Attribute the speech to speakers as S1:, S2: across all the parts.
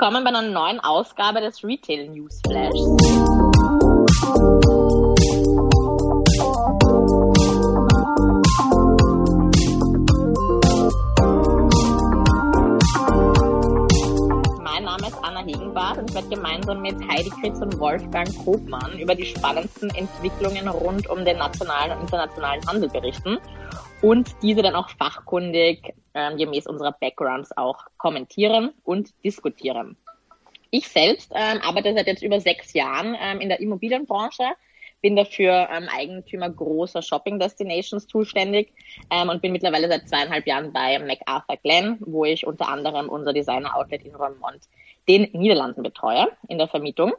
S1: willkommen bei einer neuen Ausgabe des Retail News Flash. Mein Name ist Anna Hegenbart und ich werde gemeinsam mit Heidi Kritz und Wolfgang Kopmann über die spannendsten Entwicklungen rund um den nationalen und internationalen Handel berichten und diese dann auch fachkundig ähm, gemäß unserer Backgrounds auch kommentieren und diskutieren. Ich selbst ähm, arbeite seit jetzt über sechs Jahren ähm, in der Immobilienbranche, bin dafür ähm, Eigentümer großer Shopping Destinations zuständig ähm, und bin mittlerweile seit zweieinhalb Jahren bei MacArthur Glen, wo ich unter anderem unser Designer Outlet in Roermond, den Niederlanden betreue in der Vermietung.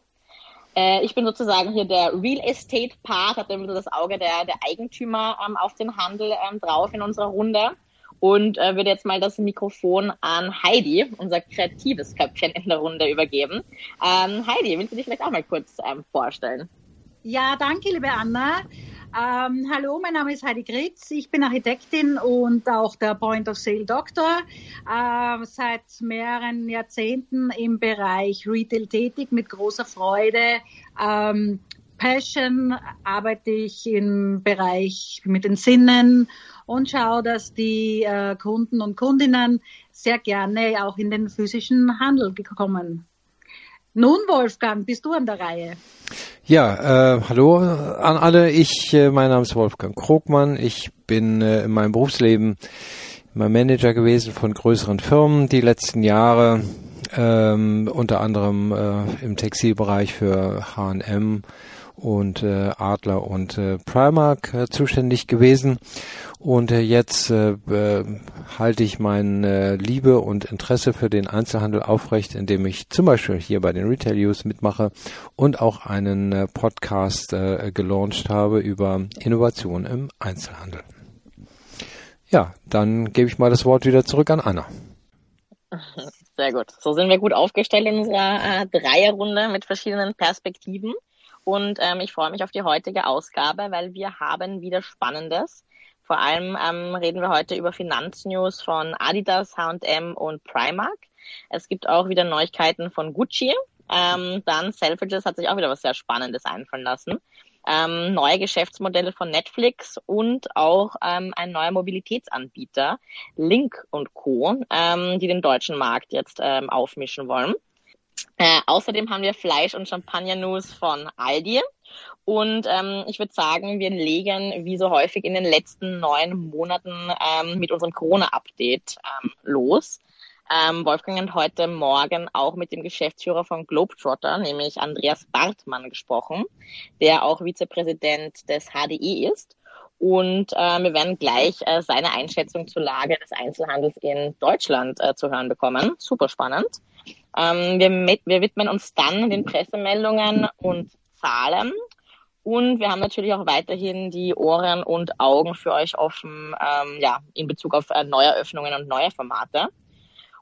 S1: Äh, ich bin sozusagen hier der Real Estate Part, habe ein das Auge der, der Eigentümer ähm, auf den Handel ähm, drauf in unserer Runde und äh, würde jetzt mal das Mikrofon an Heidi, unser kreatives Köpfchen in der Runde, übergeben. Ähm, Heidi, willst du dich vielleicht auch mal kurz ähm, vorstellen?
S2: Ja, danke, liebe Anna. Ähm, hallo, mein Name ist Heidi Gritz. Ich bin Architektin und auch der Point of Sale Doktor. Äh, seit mehreren Jahrzehnten im Bereich Retail tätig mit großer Freude. Ähm, Passion arbeite ich im Bereich mit den Sinnen und schaue, dass die äh, Kunden und Kundinnen sehr gerne auch in den physischen Handel kommen. Nun, Wolfgang, bist du an der Reihe?
S3: Ja, äh, hallo an alle. Ich, äh, mein Name ist Wolfgang Krogmann. Ich bin äh, in meinem Berufsleben immer Manager gewesen von größeren Firmen die letzten Jahre, ähm, unter anderem äh, im Textilbereich für H&M und äh, Adler und äh, Primark äh, zuständig gewesen. Und äh, jetzt äh, äh, halte ich meine äh, Liebe und Interesse für den Einzelhandel aufrecht, indem ich zum Beispiel hier bei den Retail News mitmache und auch einen äh, Podcast äh, gelauncht habe über Innovation im Einzelhandel. Ja, dann gebe ich mal das Wort wieder zurück an Anna.
S1: Sehr gut. So sind wir gut aufgestellt in unserer äh, Dreierrunde mit verschiedenen Perspektiven. Und ähm, ich freue mich auf die heutige Ausgabe, weil wir haben wieder Spannendes. Vor allem ähm, reden wir heute über Finanznews von Adidas, H&M und Primark. Es gibt auch wieder Neuigkeiten von Gucci. Ähm, dann Selfridges hat sich auch wieder was sehr Spannendes einfallen lassen. Ähm, neue Geschäftsmodelle von Netflix und auch ähm, ein neuer Mobilitätsanbieter, Link und Co., ähm, die den deutschen Markt jetzt ähm, aufmischen wollen. Äh, außerdem haben wir Fleisch- und Champagner-News von Aldi. Und ähm, ich würde sagen, wir legen wie so häufig in den letzten neun Monaten ähm, mit unserem Corona-Update ähm, los. Ähm, Wolfgang hat heute Morgen auch mit dem Geschäftsführer von Globetrotter, nämlich Andreas Bartmann, gesprochen, der auch Vizepräsident des HDE ist. Und äh, wir werden gleich äh, seine Einschätzung zur Lage des Einzelhandels in Deutschland äh, zu hören bekommen. Super spannend. Ähm, wir, wir widmen uns dann den Pressemeldungen und Zahlen. Und wir haben natürlich auch weiterhin die Ohren und Augen für euch offen, ähm, ja, in Bezug auf äh, Neueröffnungen und neue Formate.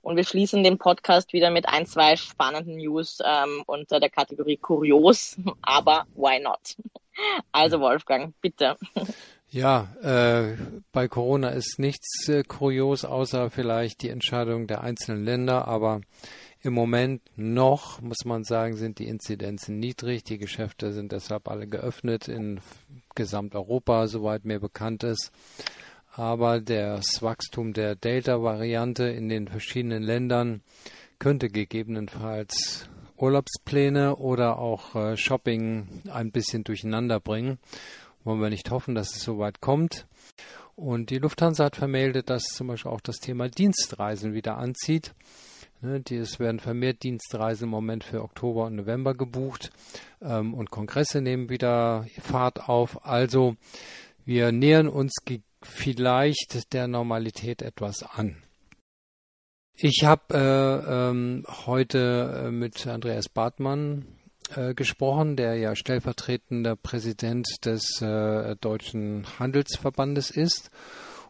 S1: Und wir schließen den Podcast wieder mit ein, zwei spannenden News ähm, unter der Kategorie Kurios, aber why not? Also Wolfgang, bitte.
S3: Ja, äh, bei Corona ist nichts äh, kurios, außer vielleicht die Entscheidung der einzelnen Länder, aber im Moment noch, muss man sagen, sind die Inzidenzen niedrig. Die Geschäfte sind deshalb alle geöffnet in Gesamteuropa, soweit mir bekannt ist. Aber das Wachstum der Delta-Variante in den verschiedenen Ländern könnte gegebenenfalls Urlaubspläne oder auch äh, Shopping ein bisschen durcheinander bringen. Wollen wir nicht hoffen, dass es soweit kommt. Und die Lufthansa hat vermeldet, dass zum Beispiel auch das Thema Dienstreisen wieder anzieht. Ne, die, es werden vermehrt Dienstreisen im Moment für Oktober und November gebucht ähm, und Kongresse nehmen wieder Fahrt auf. Also wir nähern uns vielleicht der Normalität etwas an. Ich habe äh, ähm, heute äh, mit Andreas Bartmann äh, gesprochen, der ja stellvertretender Präsident des äh, Deutschen Handelsverbandes ist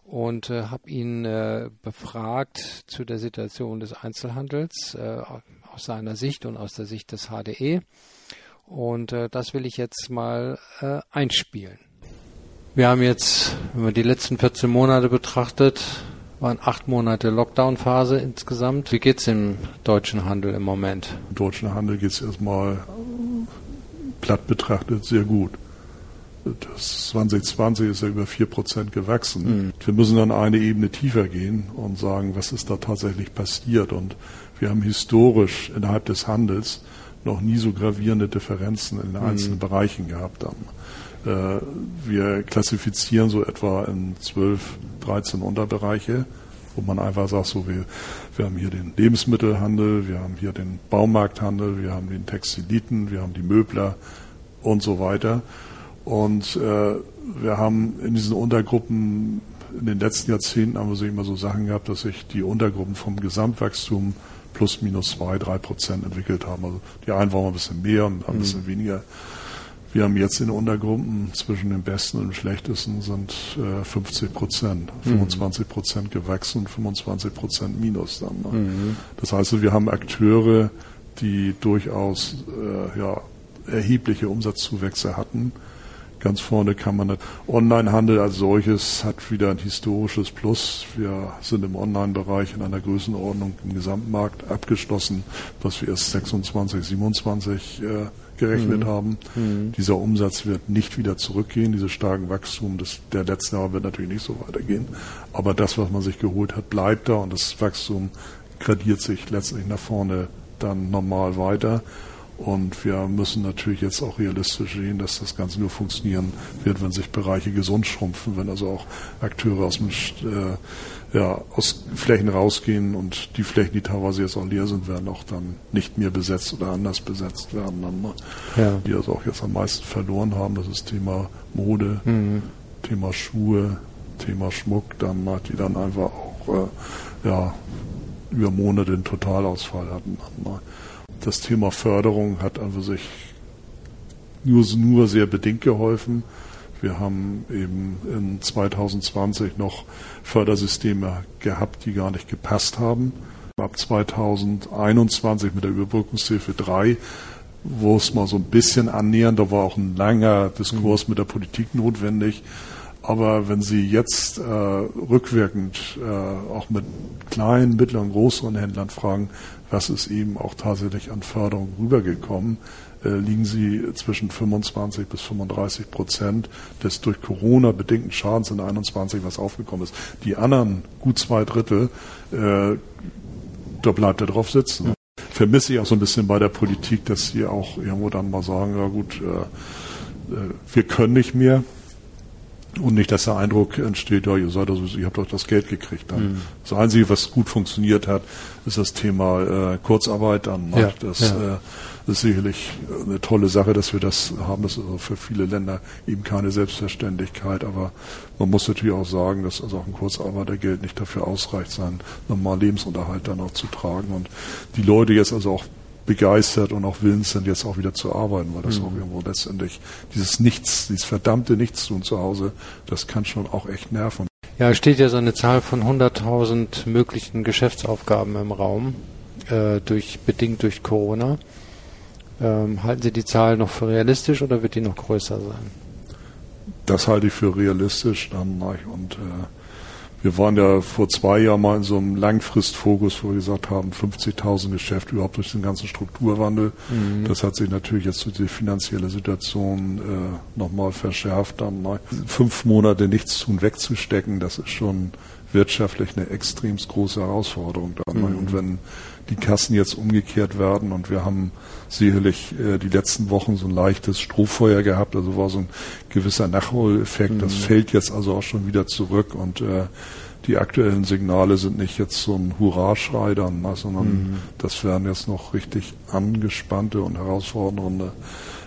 S3: und äh, habe ihn äh, befragt zu der Situation des Einzelhandels äh, aus seiner Sicht und aus der Sicht des HDE. Und äh, das will ich jetzt mal äh, einspielen. Wir haben jetzt, wenn man die letzten 14 Monate betrachtet, waren acht Monate Lockdown-Phase insgesamt. Wie geht's im deutschen Handel im Moment?
S4: Im deutschen Handel geht's erstmal platt betrachtet sehr gut. Das 2020 ist ja über vier Prozent gewachsen. Mhm. Wir müssen dann eine Ebene tiefer gehen und sagen, was ist da tatsächlich passiert. Und wir haben historisch innerhalb des Handels noch nie so gravierende Differenzen in den einzelnen mhm. Bereichen gehabt haben. Äh, wir klassifizieren so etwa in 12, 13 Unterbereiche, wo man einfach sagt, so wir, wir haben hier den Lebensmittelhandel, wir haben hier den Baumarkthandel, wir haben den Textiliten, wir haben die Möbler und so weiter. Und äh, wir haben in diesen Untergruppen in den letzten Jahrzehnten haben wir so immer so Sachen gehabt, dass sich die Untergruppen vom Gesamtwachstum plus minus zwei, drei Prozent entwickelt haben. Also die einen waren ein bisschen mehr und ein bisschen mhm. weniger. Wir haben jetzt in den Untergruppen zwischen dem Besten und dem Schlechtesten sind äh, 50 Prozent, 25 mhm. Prozent gewachsen und 25 Prozent minus dann. Ne? Mhm. Das heißt, wir haben Akteure, die durchaus äh, ja, erhebliche Umsatzzuwächse hatten. Ganz vorne kann man Onlinehandel als solches hat wieder ein historisches Plus. Wir sind im Online-Bereich in einer Größenordnung im Gesamtmarkt abgeschlossen, was wir erst 26, 27 äh, gerechnet mhm. haben. Mhm. Dieser Umsatz wird nicht wieder zurückgehen. Dieses starken Wachstum des, der letzten Jahre wird natürlich nicht so weitergehen. Aber das, was man sich geholt hat, bleibt da und das Wachstum gradiert sich letztlich nach vorne dann normal weiter. Und wir müssen natürlich jetzt auch realistisch sehen, dass das Ganze nur funktionieren wird, wenn sich Bereiche gesund schrumpfen, wenn also auch Akteure aus, dem, äh, ja, aus Flächen rausgehen und die Flächen, die teilweise jetzt auch leer sind, werden auch dann nicht mehr besetzt oder anders besetzt werden. Dann, ne? ja. Die also auch jetzt am meisten verloren haben, das ist Thema Mode, mhm. Thema Schuhe, Thema Schmuck, dann die dann einfach auch äh, ja, über Monate den Totalausfall hatten. Dann, ne? Das Thema Förderung hat an sich nur, nur sehr bedingt geholfen. Wir haben eben in 2020 noch Fördersysteme gehabt, die gar nicht gepasst haben. Ab 2021 mit der Überbrückungshilfe 3 wo es mal so ein bisschen annähern, da war auch ein langer Diskurs mhm. mit der Politik notwendig. Aber wenn Sie jetzt äh, rückwirkend äh, auch mit kleinen, mittleren, größeren Händlern fragen, was ist eben auch tatsächlich an Förderung rübergekommen, äh, liegen sie zwischen 25 bis 35 Prozent des durch Corona bedingten Schadens in 21, was aufgekommen ist. Die anderen gut zwei Drittel, äh, da bleibt er drauf sitzen. Vermisse ich auch so ein bisschen bei der Politik, dass sie auch irgendwo dann mal sagen, ja gut, äh, äh wir können nicht mehr. Und nicht, dass der Eindruck entsteht, ja, ihr seid also, ihr habt doch das Geld gekriegt. Dann. Mhm. Das Einzige, was gut funktioniert hat, ist das Thema äh, Kurzarbeit. Dann, ne? ja, das ja. äh, ist sicherlich eine tolle Sache, dass wir das haben. Das ist also für viele Länder eben keine Selbstverständlichkeit. Aber man muss natürlich auch sagen, dass also auch ein Kurzarbeitergeld nicht dafür ausreicht, seinen normalen Lebensunterhalt dann auch zu tragen. Und die Leute jetzt also auch begeistert und auch willens sind, jetzt auch wieder zu arbeiten, weil das mhm. auch irgendwo letztendlich dieses Nichts, dieses verdammte Nichtstun zu Hause, das kann schon auch echt nerven.
S3: Ja, es steht ja so eine Zahl von 100.000 möglichen Geschäftsaufgaben im Raum, äh, durch, bedingt durch Corona. Ähm, halten Sie die Zahl noch für realistisch oder wird die noch größer sein?
S4: Das halte ich für realistisch dann und äh, wir waren ja vor zwei Jahren mal in so einem Langfristfokus, wo wir gesagt haben, 50.000 Geschäfte überhaupt durch den ganzen Strukturwandel. Mhm. Das hat sich natürlich jetzt durch die finanzielle Situation äh, nochmal verschärft. Dann mal fünf Monate nichts tun, wegzustecken, das ist schon wirtschaftlich eine extremst große Herausforderung. Dann, mhm. Und wenn die Kassen jetzt umgekehrt werden und wir haben sicherlich äh, die letzten Wochen so ein leichtes Strohfeuer gehabt, also war so ein gewisser Nachholeffekt. Mhm. Das fällt jetzt also auch schon wieder zurück und äh, die aktuellen Signale sind nicht jetzt so ein Hurraschrei dann, ne, sondern mhm. das werden jetzt noch richtig angespannte und herausfordernde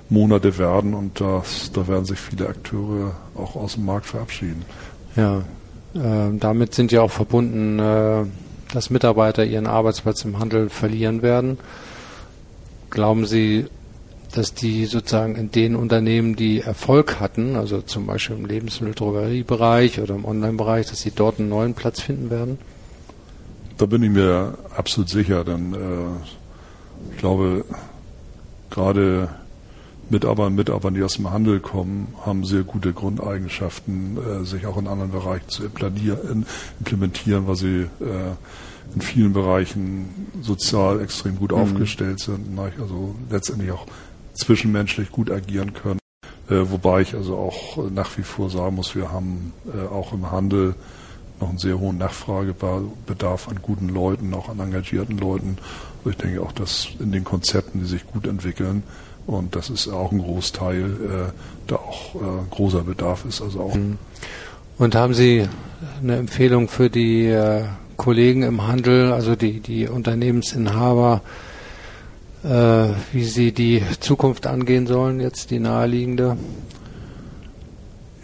S4: Monate werden und das, da werden sich viele Akteure auch aus dem Markt verabschieden.
S3: Ja, äh, damit sind ja auch verbunden, äh, dass Mitarbeiter ihren Arbeitsplatz im Handel verlieren werden. Glauben Sie, dass die sozusagen in den Unternehmen, die Erfolg hatten, also zum Beispiel im Lebensmittel-Drogeriebereich oder im Online-Bereich, dass sie dort einen neuen Platz finden werden?
S4: Da bin ich mir absolut sicher, denn äh, ich glaube, gerade Mitarbeiter und Mitarbeiter, die aus dem Handel kommen, haben sehr gute Grundeigenschaften, äh, sich auch in anderen Bereichen zu implementieren, weil sie äh, in vielen Bereichen sozial extrem gut mhm. aufgestellt sind, also letztendlich auch zwischenmenschlich gut agieren können. Äh, wobei ich also auch nach wie vor sagen muss, wir haben äh, auch im Handel noch einen sehr hohen Nachfragebedarf an guten Leuten, auch an engagierten Leuten. Also ich denke auch, dass in den Konzepten, die sich gut entwickeln, und das ist auch ein Großteil, äh, da auch äh, großer Bedarf ist. Also auch. Mhm.
S3: Und haben Sie eine Empfehlung für die äh, Kollegen im Handel, also die, die Unternehmensinhaber, äh, wie sie die Zukunft angehen sollen, jetzt die naheliegende?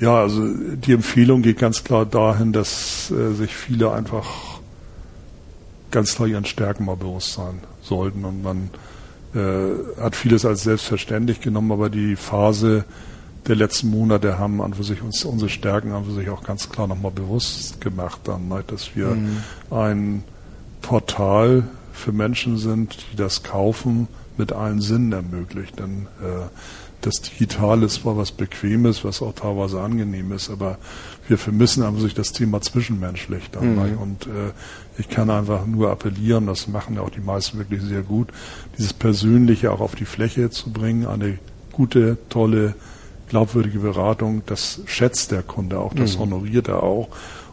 S4: Ja, also die Empfehlung geht ganz klar dahin, dass äh, sich viele einfach ganz klar ihren Stärken mal bewusst sein sollten und man äh, hat vieles als selbstverständlich genommen, aber die Phase der letzten Monate haben an für sich uns, unsere Stärken an für sich auch ganz klar nochmal bewusst gemacht, dann, ne, dass wir mhm. ein Portal für Menschen sind, die das kaufen, mit allen Sinnen ermöglicht. Denn äh, das Digitale ist zwar was Bequemes, was auch teilweise angenehm ist, aber wir vermissen an sich das Thema zwischenmenschlich. Dann, mhm. Und äh, ich kann einfach nur appellieren, das machen ja auch die meisten wirklich sehr gut, dieses Persönliche auch auf die Fläche zu bringen, eine gute, tolle glaubwürdige Beratung, das schätzt der Kunde auch, das mhm. honoriert er auch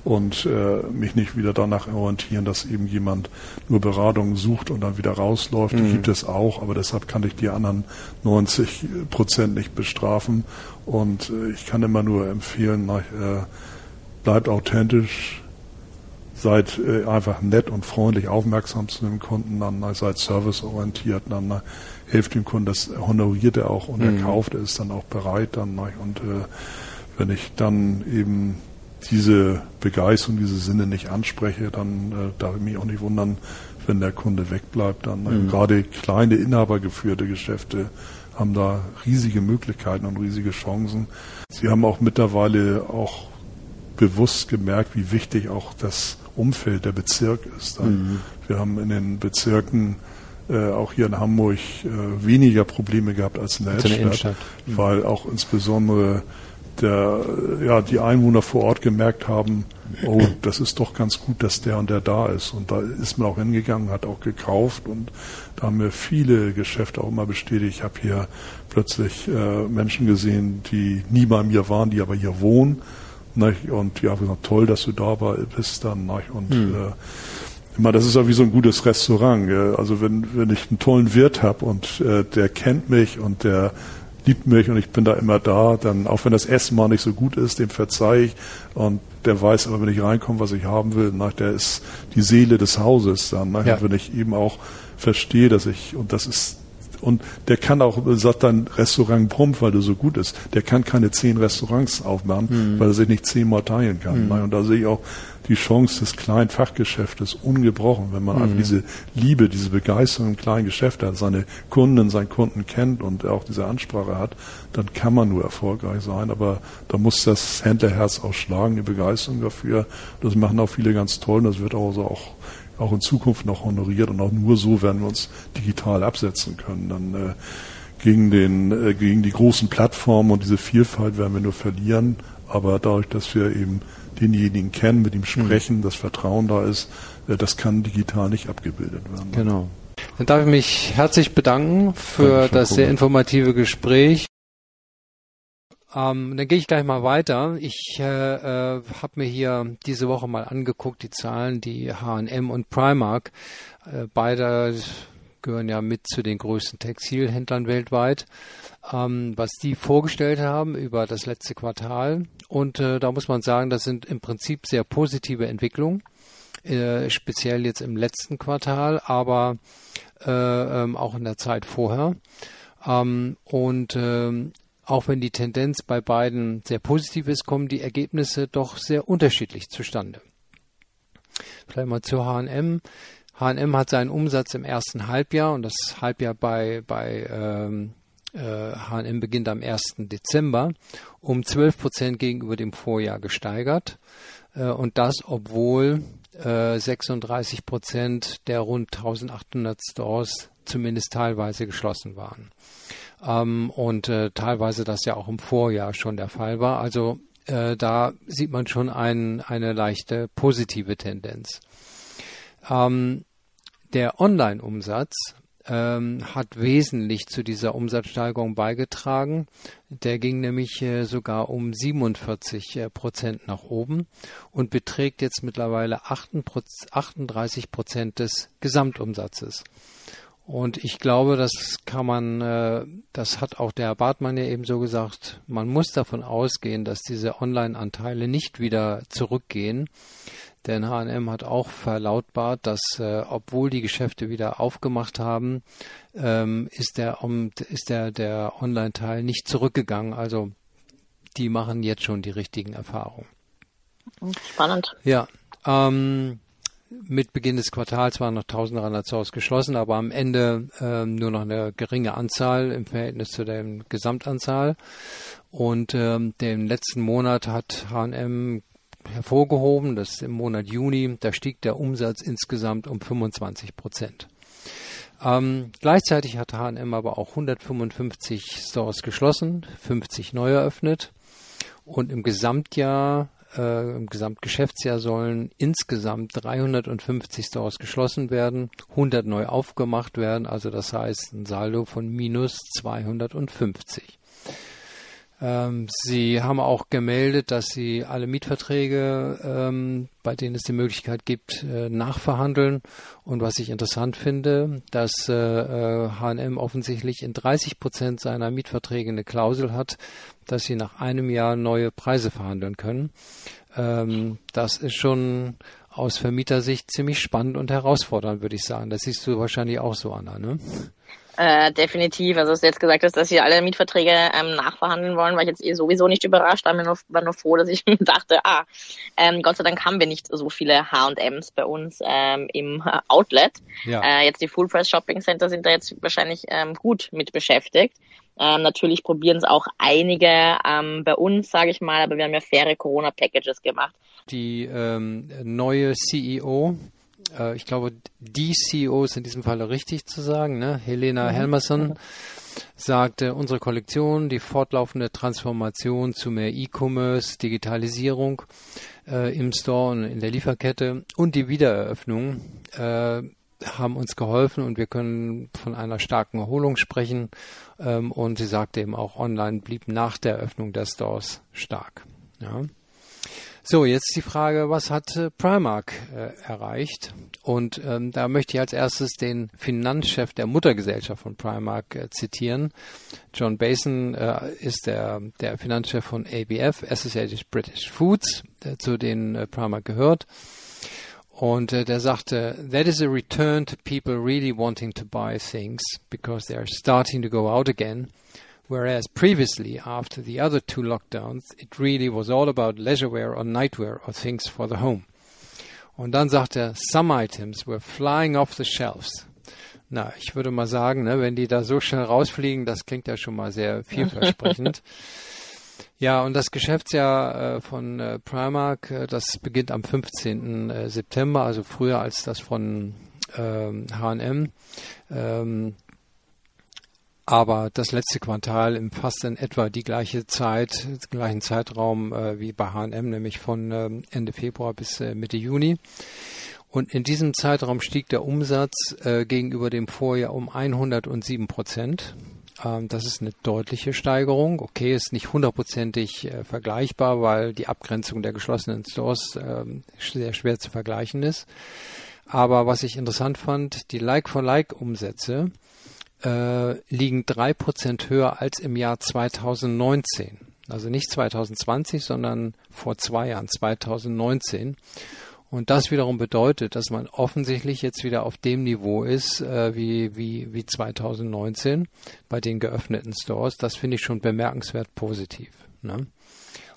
S4: und äh, mich nicht wieder danach orientieren, dass eben jemand nur Beratung sucht und dann wieder rausläuft. Mhm. Gibt es auch, aber deshalb kann ich die anderen 90 Prozent nicht bestrafen und äh, ich kann immer nur empfehlen, nach, äh, bleibt authentisch, seid äh, einfach nett und freundlich, aufmerksam zu dem Kunden, dann seid serviceorientiert, dann hilft dem Kunden, das honoriert er auch und mhm. er kauft, er ist dann auch bereit dann und äh, wenn ich dann eben diese Begeisterung, diese Sinne nicht anspreche, dann äh, darf ich mich auch nicht wundern, wenn der Kunde wegbleibt. Dann mhm. gerade kleine inhabergeführte Geschäfte haben da riesige Möglichkeiten und riesige Chancen. Sie haben auch mittlerweile auch bewusst gemerkt, wie wichtig auch das Umfeld der Bezirk ist. Mhm. Wir haben in den Bezirken äh, auch hier in Hamburg äh, weniger Probleme gehabt als in der, als in der Innenstadt, mhm. weil auch insbesondere der, ja, die Einwohner vor Ort gemerkt haben, oh, das ist doch ganz gut, dass der und der da ist. Und da ist man auch hingegangen, hat auch gekauft und da haben mir viele Geschäfte auch immer bestätigt. Ich habe hier plötzlich äh, Menschen gesehen, die nie bei mir waren, die aber hier wohnen. Nicht? Und die haben gesagt, toll, dass du da bist dann. Nicht? Und hm. äh, immer, das ist ja wie so ein gutes Restaurant. Also wenn, wenn ich einen tollen Wirt habe und äh, der kennt mich und der liebt mich und ich bin da immer da, dann auch wenn das Essen mal nicht so gut ist, dem verzeih ich und der weiß aber, wenn ich reinkomme, was ich haben will, nach der ist die Seele des Hauses dann, nach, ja. wenn ich eben auch verstehe, dass ich, und das ist und der kann auch, sagt dann Restaurant Prompt, weil der so gut ist, der kann keine zehn Restaurants aufmachen, mhm. weil er sich nicht zehnmal teilen kann. Mhm. Und da sehe ich auch die Chance des kleinen Fachgeschäftes ungebrochen, wenn man mhm. einfach diese Liebe, diese Begeisterung im kleinen Geschäft hat, seine Kunden, seinen Kunden kennt und auch diese Ansprache hat, dann kann man nur erfolgreich sein. Aber da muss das Händlerherz auch schlagen, die Begeisterung dafür. Das machen auch viele ganz toll und das wird auch so auch auch in Zukunft noch honoriert und auch nur so werden wir uns digital absetzen können. Dann äh, gegen den äh, gegen die großen Plattformen und diese Vielfalt werden wir nur verlieren. Aber dadurch, dass wir eben denjenigen kennen, mit ihm mhm. sprechen, mhm. das Vertrauen da ist, äh, das kann digital nicht abgebildet werden.
S3: Genau. Dann darf ich mich herzlich bedanken für das sehr informative Gespräch. Ähm, dann gehe ich gleich mal weiter. Ich äh, äh, habe mir hier diese Woche mal angeguckt, die Zahlen, die H&M und Primark, äh, beide gehören ja mit zu den größten Textilhändlern weltweit, ähm, was die vorgestellt haben über das letzte Quartal. Und äh, da muss man sagen, das sind im Prinzip sehr positive Entwicklungen, äh, speziell jetzt im letzten Quartal, aber äh, ähm, auch in der Zeit vorher. Ähm, und ähm, auch wenn die Tendenz bei beiden sehr positiv ist, kommen die Ergebnisse doch sehr unterschiedlich zustande. Vielleicht mal zu H&M. H&M hat seinen Umsatz im ersten Halbjahr und das Halbjahr bei, bei ähm, äh, H&M beginnt am 1. Dezember um 12 Prozent gegenüber dem Vorjahr gesteigert äh, und das obwohl äh, 36 Prozent der rund 1800 Stores zumindest teilweise geschlossen waren. ähm, und äh, teilweise das ja auch im Vorjahr schon der Fall war. Also äh, da sieht man schon ein, eine leichte positive Tendenz. Ähm, der Online-Umsatz ähm, hat wesentlich zu dieser Umsatzsteigerung beigetragen. Der ging nämlich äh, sogar um 47 äh, Prozent nach oben und beträgt jetzt mittlerweile 38 Prozent des Gesamtumsatzes. Und ich glaube, das kann man, äh, das hat auch der Herr Bartmann ja eben so gesagt, man muss davon ausgehen, dass diese Online-Anteile nicht wieder zurückgehen. Denn H&M hat auch verlautbart, dass äh, obwohl die Geschäfte wieder aufgemacht haben, ähm, ist der, um, ist der, der Online-Teil nicht zurückgegangen. Also die machen jetzt schon die richtigen Erfahrungen.
S1: Spannend.
S3: Ja. Ähm, mit Beginn des Quartals waren noch 1300 Stores geschlossen, aber am Ende ähm, nur noch eine geringe Anzahl im Verhältnis zu der Gesamtanzahl. Und ähm, den letzten Monat hat H&M hervorgehoben, das ist im Monat Juni, da stieg der Umsatz insgesamt um 25 Prozent. Ähm, gleichzeitig hat H&M aber auch 155 Stores geschlossen, 50 neu eröffnet und im Gesamtjahr äh, im Gesamtgeschäftsjahr sollen insgesamt 350 Stores geschlossen werden, 100 neu aufgemacht werden, also das heißt ein Saldo von minus 250. Ähm, sie haben auch gemeldet, dass sie alle Mietverträge, ähm, bei denen es die Möglichkeit gibt, äh, nachverhandeln. Und was ich interessant finde, dass äh, H&M offensichtlich in 30 Prozent seiner Mietverträge eine Klausel hat, dass sie nach einem Jahr neue Preise verhandeln können. Ähm, das ist schon aus Vermietersicht ziemlich spannend und herausfordernd, würde ich sagen. Das siehst du wahrscheinlich auch so, Anna, ne?
S1: Äh, definitiv. Also, dass du jetzt gesagt hast, dass sie alle Mietverträge ähm, nachverhandeln wollen, war ich jetzt eh sowieso nicht überrascht. War, mir nur, war nur froh, dass ich dachte, ah, ähm, Gott sei Dank haben wir nicht so viele H&Ms bei uns ähm, im Outlet. Ja. Äh, jetzt die Full Price Shopping Center sind da jetzt wahrscheinlich ähm, gut mit beschäftigt. Ähm, natürlich probieren es auch einige ähm, bei uns, sage ich mal, aber wir haben ja faire Corona-Packages gemacht.
S3: Die ähm, neue CEO äh, ich glaube, die CEO ist in diesem Fall richtig zu sagen, ne? Helena mhm. Helmerson sagte, unsere Kollektion, die fortlaufende Transformation zu mehr E-Commerce, Digitalisierung äh, im Store und in der Lieferkette und die Wiedereröffnung äh, haben uns geholfen und wir können von einer starken Erholung sprechen. Ähm, und sie sagte eben auch, online blieb nach der Öffnung der Stores stark. Ja. So, jetzt die Frage, was hat äh, Primark äh, erreicht? Und ähm, da möchte ich als erstes den Finanzchef der Muttergesellschaft von Primark äh, zitieren. John Bason äh, ist der, der Finanzchef von ABF, Associated British Foods, der zu den äh, Primark gehört. Und äh, der sagte, that is a return to people really wanting to buy things because they are starting to go out again Whereas previously, after the other two lockdowns, it really was all about leisurewear or nightwear or things for the home. Und dann sagt er, some items were flying off the shelves. Na, ich würde mal sagen, ne, wenn die da so schnell rausfliegen, das klingt ja schon mal sehr vielversprechend. ja, und das Geschäftsjahr äh, von äh, Primark, äh, das beginnt am 15. Äh, September, also früher als das von H&M. Ähm, aber das letzte Quartal umfasst in etwa die gleiche Zeit, den gleichen Zeitraum äh, wie bei H&M, nämlich von äh, Ende Februar bis äh, Mitte Juni. Und in diesem Zeitraum stieg der Umsatz äh, gegenüber dem Vorjahr um 107 Prozent. Ähm, das ist eine deutliche Steigerung. Okay, ist nicht hundertprozentig äh, vergleichbar, weil die Abgrenzung der geschlossenen Stores ähm, sehr schwer zu vergleichen ist. Aber was ich interessant fand, die Like-for-Like-Umsätze äh, liegen drei Prozent höher als im Jahr 2019. Also nicht 2020, sondern vor zwei Jahren, 2019. Und das wiederum bedeutet, dass man offensichtlich jetzt wieder auf dem Niveau ist äh, wie, wie, wie 2019 bei den geöffneten Stores. Das finde ich schon bemerkenswert positiv. Ne?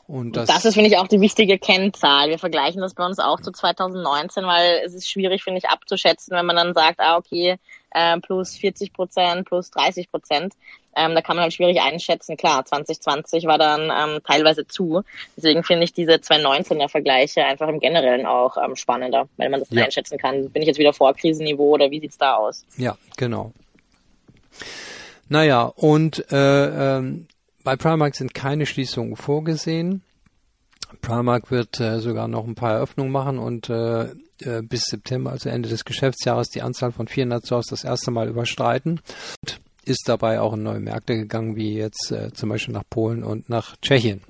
S1: Und das, das ist, finde ich, auch die wichtige Kennzahl. Wir vergleichen das bei uns auch zu 2019, weil es ist schwierig, finde ich, abzuschätzen, wenn man dann sagt, ah, okay, äh, plus 40 Prozent, plus 30 Prozent. Ähm, da kann man halt schwierig einschätzen. Klar, 2020 war dann ähm, teilweise zu. Deswegen finde ich diese 2019er Vergleiche einfach im Generellen auch ähm, spannender, weil man das ja. einschätzen kann. Bin ich jetzt wieder vor Krisenniveau oder wie sieht's da aus?
S3: Ja, genau. Naja, und äh, ähm, bei Primark sind keine Schließungen vorgesehen. Primark wird äh, sogar noch ein paar Eröffnungen machen und äh, äh bis September, also Ende des Geschäftsjahres, die Anzahl von 400 Stores das erste Mal überstreiten. Und ist dabei auch in neue Märkte gegangen, wie jetzt äh, zum Beispiel nach Polen und nach Tschechien.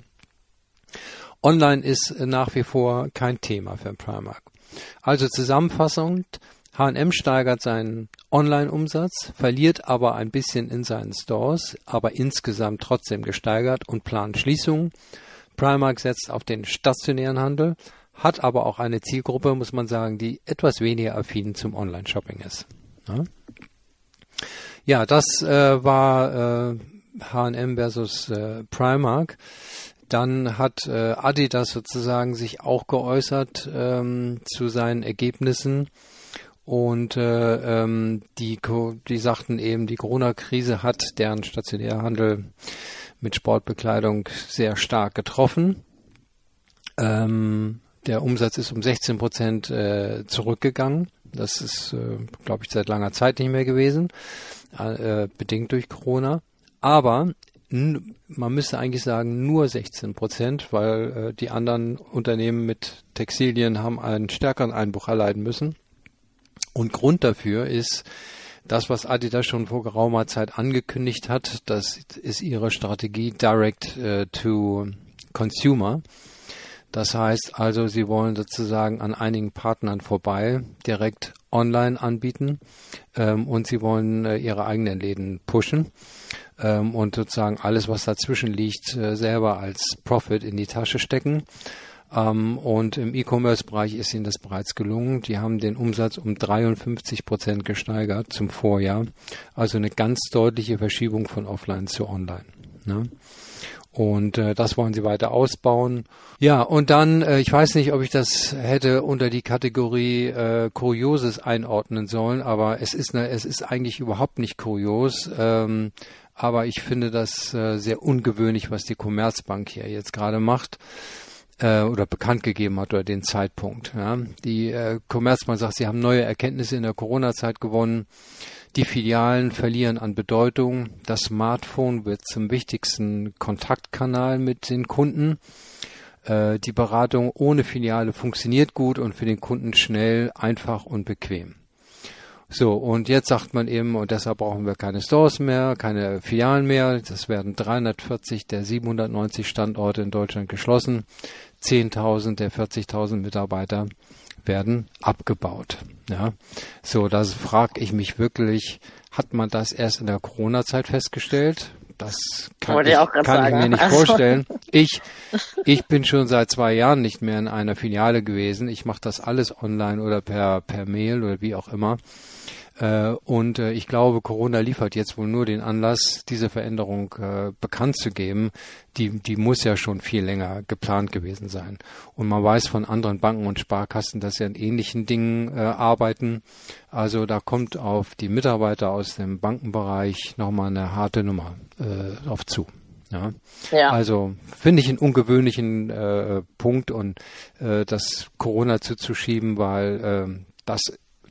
S3: Online ist nach wie vor kein Thema für Primark. Also zusammenfassend, H&M steigert seinen Online-Umsatz, verliert aber ein bisschen in seinen Stores, aber insgesamt trotzdem gesteigert und plant Schließungen. Primark setzt auf den stationären Handel, hat aber auch eine Zielgruppe, muss man sagen, die etwas weniger affin zum Online-Shopping ist. Ja, ja das äh, war äh, H&M versus äh, Primark. Dann hat äh, Adidas sozusagen sich auch geäußert ähm, zu seinen Ergebnissen und äh, ähm, die, die sagten eben, die Corona-Krise hat deren Stationärhandel mit Sportbekleidung sehr stark getroffen. Ähm, der Umsatz ist um 16 Prozent äh, zurückgegangen. Das ist, äh, glaube ich, seit langer Zeit nicht mehr gewesen, äh, bedingt durch Corona. Aber man müsste eigentlich sagen nur 16 Prozent, weil äh, die anderen Unternehmen mit Textilien haben einen stärkeren Einbruch erleiden müssen. Und Grund dafür ist das, was Adidas schon vor geraumer Zeit angekündigt hat. Das ist ihre Strategie Direct äh, to Consumer. Das heißt also, sie wollen sozusagen an einigen Partnern vorbei direkt online anbieten ähm, und sie wollen äh, ihre eigenen Läden pushen ähm, und sozusagen alles, was dazwischen liegt, äh, selber als Profit in die Tasche stecken. Ähm, und im E-Commerce-Bereich ist ihnen das bereits gelungen. Die haben den Umsatz um 53 Prozent gesteigert zum Vorjahr. Also eine ganz deutliche Verschiebung von Offline zu Online. Ne? Und äh, das wollen sie weiter ausbauen. Ja, und dann, äh, ich weiß nicht, ob ich das hätte unter die Kategorie äh, Kurioses einordnen sollen, aber es ist, ne, es ist eigentlich überhaupt nicht kurios. Ähm, aber ich finde das äh, sehr ungewöhnlich, was die Commerzbank hier jetzt gerade macht äh, oder bekannt gegeben hat oder den Zeitpunkt. Ja. Die äh, Commerzbank sagt, sie haben neue Erkenntnisse in der Corona-Zeit gewonnen. Die Filialen verlieren an Bedeutung. Das Smartphone wird zum wichtigsten Kontaktkanal mit den Kunden. Äh, die Beratung ohne Filiale funktioniert gut und für den Kunden schnell, einfach und bequem. So, und jetzt sagt man eben, und deshalb brauchen wir keine Stores mehr, keine Filialen mehr. Das werden 340 der 790 Standorte in Deutschland geschlossen. 10.000 der 40.000 Mitarbeiter werden abgebaut. Ja, so, das frage ich mich wirklich, hat man das erst in der Corona-Zeit festgestellt? Das kann, ich, kann ich, mir nicht also. vorstellen. Ich, ich bin schon seit zwei Jahren nicht mehr in einer Filiale gewesen. Ich mache das alles online oder per, per Mail oder wie auch immer. Äh, und äh, ich glaube, Corona liefert jetzt wohl nur den Anlass, diese Veränderung äh, bekannt zu geben. Die, die muss ja schon viel länger geplant gewesen sein. Und man weiß von anderen Banken und Sparkassen, dass sie an ähnlichen Dingen arbeiten. Also da kommt auf die Mitarbeiter aus dem Bankenbereich nochmal eine harte Nummer äh, auf zu. Ja. ja. Also finde ich einen ungewöhnlichen äh, Punkt und äh, das Corona zuzuschieben, weil äh, das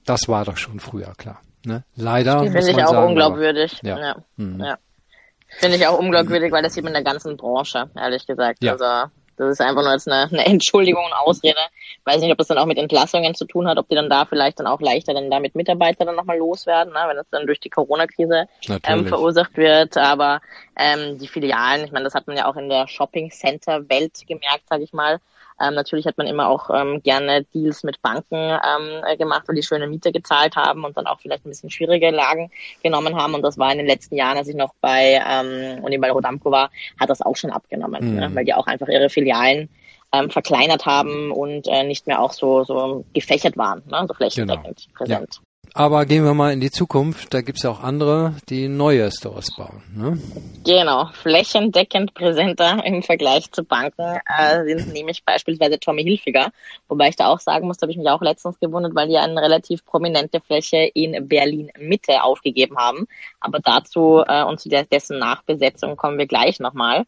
S3: das war doch schon früher klar. Ne? Leider.
S1: Finde ich auch sagen, unglaubwürdig. Aber, ja. Ja. Mhm. ja. Finde ich auch unglaubwürdig, weil das sieht man in der ganzen Branche, ehrlich gesagt. Ja. Also das ist einfach nur jetzt eine, eine Entschuldigung, eine Ausrede. Weiß nicht, ob das dann auch mit Entlassungen zu tun hat, ob die dann da vielleicht dann auch leichter dann damit Mitarbeiter dann nochmal loswerden, ne, wenn das dann durch die Corona-Krise ähm, verursacht wird. Aber ähm, die Filialen, ich meine, das hat man ja auch in der Shopping-Center-Welt gemerkt, sage ich mal. Ähm, natürlich hat man immer auch ähm, gerne Deals mit Banken ähm, äh, gemacht, weil die schöne Miete gezahlt haben und dann auch vielleicht ein bisschen schwierige Lagen genommen haben. Und das war in den letzten Jahren, als ich noch bei ähm, Unibal Rodamco war, hat das auch schon abgenommen, mhm. ne? weil die auch einfach ihre Filialen ähm, verkleinert haben und äh, nicht mehr auch so, so gefächert waren, ne? so flächendeckend genau. präsent. Ja.
S3: Aber gehen wir mal in die Zukunft. Da gibt es auch andere, die neue Stores bauen. Ne?
S1: Genau, flächendeckend präsenter im Vergleich zu Banken äh, sind nämlich beispielsweise Tommy Hilfiger. Wobei ich da auch sagen muss, habe ich mich auch letztens gewundert, weil die eine relativ prominente Fläche in Berlin Mitte aufgegeben haben. Aber dazu äh, und zu dessen Nachbesetzung kommen wir gleich nochmal.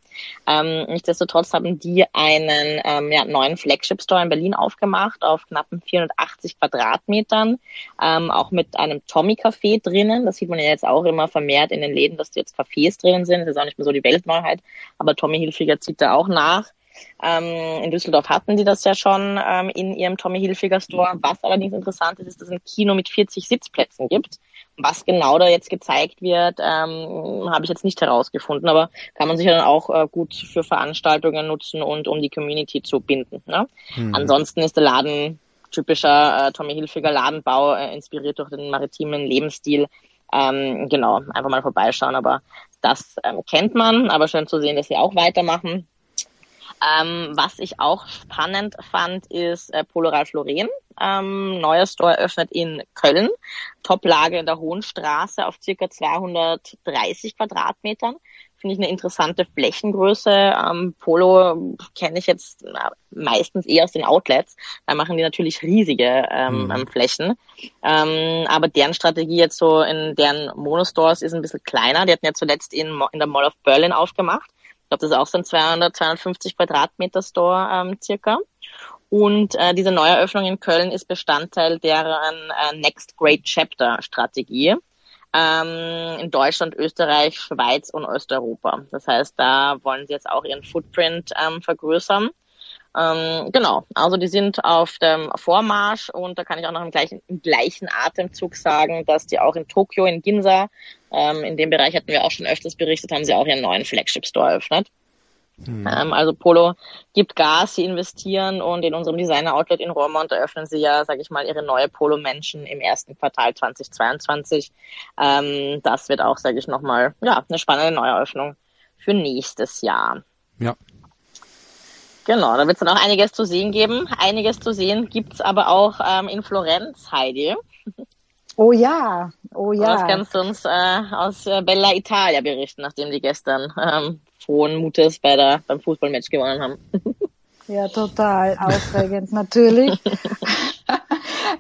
S1: Ähm, nichtsdestotrotz haben die einen ähm, ja, neuen Flagship Store in Berlin aufgemacht auf knappen 480 Quadratmetern. Ähm, auch noch mit einem Tommy-Café drinnen. Das sieht man ja jetzt auch immer vermehrt in den Läden, dass jetzt Cafés drinnen sind. Das ist auch nicht mehr so die Weltneuheit, aber Tommy Hilfiger zieht da auch nach. Ähm, in Düsseldorf hatten die das ja schon ähm, in ihrem Tommy Hilfiger Store. Was allerdings interessant ist, ist, dass es ein Kino mit 40 Sitzplätzen gibt. Was genau da jetzt gezeigt wird, ähm, habe ich jetzt nicht herausgefunden, aber kann man sich ja dann auch äh, gut für Veranstaltungen nutzen und um die Community zu binden. Ne? Mhm. Ansonsten ist der Laden typischer äh, Tommy Hilfiger Ladenbau, äh, inspiriert durch den maritimen Lebensstil. Ähm, genau, einfach mal vorbeischauen, aber das ähm, kennt man, aber schön zu sehen, dass sie auch weitermachen. Ähm, was ich auch spannend fand, ist äh, Polo Ralph Lauren. Ähm, neuer Store eröffnet in Köln. Toplage in der Hohenstraße auf circa 230 Quadratmetern. Finde ich eine interessante Flächengröße. Ähm, Polo kenne ich jetzt na, meistens eher aus den Outlets. Da machen die natürlich riesige ähm, mhm. Flächen. Ähm, aber deren Strategie jetzt so in deren Monostores ist ein bisschen kleiner. Die hatten ja zuletzt in, in der Mall of Berlin aufgemacht glaube, das ist auch so ein 200, 250 Quadratmeter Store ähm, circa. Und äh, diese Neueröffnung in Köln ist Bestandteil deren äh, Next Great Chapter Strategie ähm, in Deutschland, Österreich, Schweiz und Osteuropa. Das heißt, da wollen sie jetzt auch ihren Footprint ähm, vergrößern. Ähm, genau, also die sind auf dem Vormarsch und da kann ich auch noch im gleichen, im gleichen Atemzug sagen, dass die auch in Tokio, in Ginza, ähm, in dem Bereich hatten wir auch schon öfters berichtet, haben sie auch ihren neuen Flagship Store eröffnet. Mhm. Ähm, also Polo gibt Gas, sie investieren und in unserem Designer Outlet in Roermond eröffnen sie ja, sage ich mal, ihre neue Polo-Menschen im ersten Quartal 2022. Ähm, das wird auch, sage ich nochmal, ja, eine spannende Neueröffnung für nächstes Jahr.
S3: Ja,
S1: Genau, da wird es dann auch einiges zu sehen geben. Einiges zu sehen gibt's aber auch ähm, in Florenz, Heidi.
S2: Oh ja, oh ja.
S1: Was kannst du uns äh, aus äh, Bella Italia berichten, nachdem die gestern ähm, frohen Mutes bei der, beim Fußballmatch gewonnen haben?
S2: Ja, total aufregend natürlich.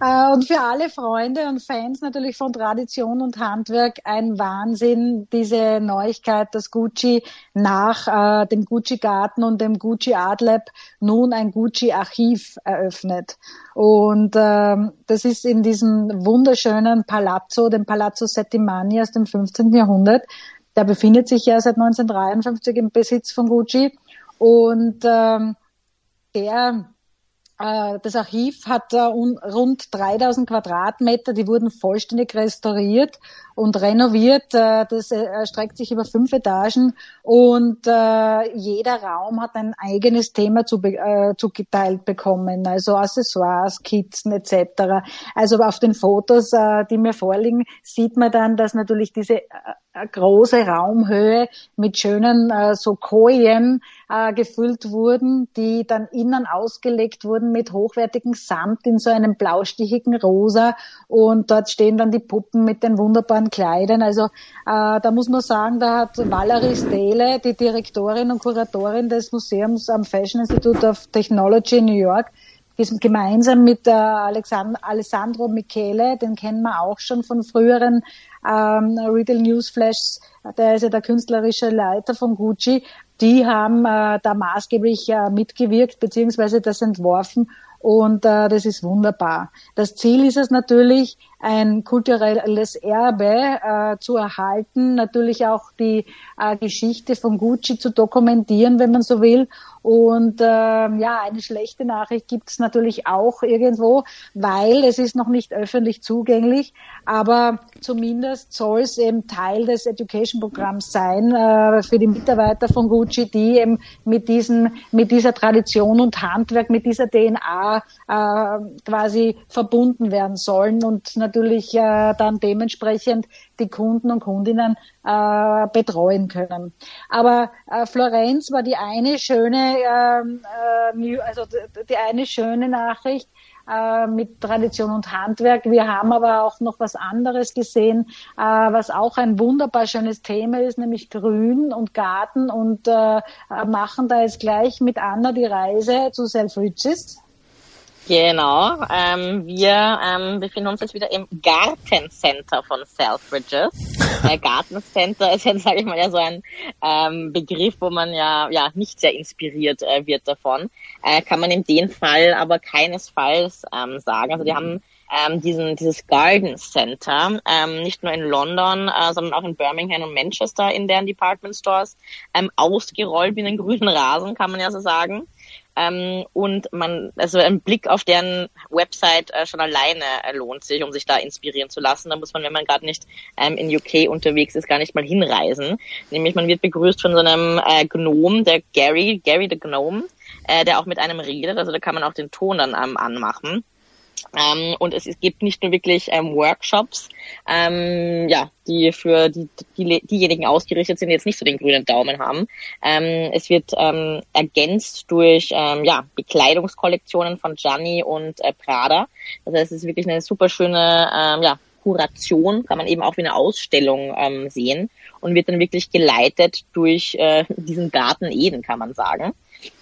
S2: Äh, und für alle Freunde und Fans natürlich von Tradition und Handwerk ein Wahnsinn, diese Neuigkeit, dass Gucci nach äh, dem Gucci Garten und dem Gucci Art Lab nun ein Gucci Archiv eröffnet. Und ähm, das ist in diesem wunderschönen Palazzo, dem Palazzo Settimani aus dem 15. Jahrhundert. Der befindet sich ja seit 1953 im Besitz von Gucci. Und ähm, der äh, das Archiv hat rund 3000 Quadratmeter, die wurden vollständig restauriert und renoviert. Äh, das äh, erstreckt sich über fünf Etagen und jeder Raum hat ein eigenes Thema zugeteilt bekommen, also Accessoires, Skizzen etc. Also auf den Fotos, die mir vorliegen, sieht man dann, dass natürlich diese große Raumhöhe mit schönen so Kojen äh, gefüllt wurden, die dann innen ausgelegt wurden mit hochwertigem Samt in so einem blaustichigen Rosa und dort stehen dann die Puppen mit den wunderbaren Kleidern. Also äh, da muss man sagen, da hat Valerie Stele, die Direktorin und Kuratorin des Museums am Fashion Institute of Technology in New York, gemeinsam mit äh, Alessandro Michele, den kennen wir auch schon von früheren ähm, Retail News Flash, der ist ja der künstlerische Leiter von Gucci, die haben äh, da maßgeblich äh, mitgewirkt beziehungsweise das entworfen und äh, das ist wunderbar. Das Ziel ist es natürlich, ein kulturelles Erbe äh, zu erhalten, natürlich auch die äh, Geschichte von Gucci zu dokumentieren, wenn man so will. Und äh, ja, eine schlechte Nachricht gibt es natürlich auch irgendwo, weil es ist noch nicht öffentlich zugänglich, aber zumindest soll es eben Teil des Education-Programms sein äh, für die Mitarbeiter von Gucci, die eben mit diesem, mit dieser Tradition und Handwerk, mit dieser DNA äh, quasi verbunden werden sollen und natürlich äh, dann dementsprechend die Kunden und Kundinnen äh, betreuen können. Aber äh, Florenz war die eine schöne, ähm, äh, also die eine schöne Nachricht äh, mit Tradition und Handwerk. Wir haben aber auch noch was anderes gesehen, äh, was auch ein wunderbar schönes Thema ist, nämlich Grün und Garten und äh, machen da jetzt gleich mit Anna die Reise zu Selfridges.
S1: Genau. Ähm, wir ähm, befinden uns jetzt wieder im Gartencenter von Selfridges. äh, Gartencenter ist jetzt, sage ich mal, ja so ein ähm, Begriff, wo man ja, ja nicht sehr inspiriert äh, wird davon. Äh, kann man in dem Fall aber keinesfalls ähm, sagen. Also die haben ähm, diesen, dieses Garden Center, ähm, nicht nur in London, äh, sondern auch in Birmingham und Manchester in deren Department Stores, ähm, ausgerollt wie einen grünen Rasen, kann man ja so sagen. Ähm, und man, also ein Blick auf deren Website äh, schon alleine äh, lohnt sich, um sich da inspirieren zu lassen. Da muss man, wenn man gerade nicht ähm, in UK unterwegs ist, gar nicht mal hinreisen. Nämlich man wird begrüßt von so einem äh, Gnome, der Gary, Gary the Gnome, äh, der auch mit einem redet. Also da kann man auch den Ton dann ähm, anmachen. Ähm, und es, gibt nicht nur wirklich ähm, Workshops, ähm, ja, die für die, die, diejenigen ausgerichtet sind, die jetzt nicht so den grünen Daumen haben. Ähm, es wird ähm, ergänzt durch ähm, ja, Bekleidungskollektionen von Gianni und äh, Prada. Das heißt, es ist wirklich eine super schöne ja, Kuration, kann man eben auch wie eine Ausstellung sehen und wird dann wirklich geleitet durch äh, diesen Garten Eden, kann man sagen.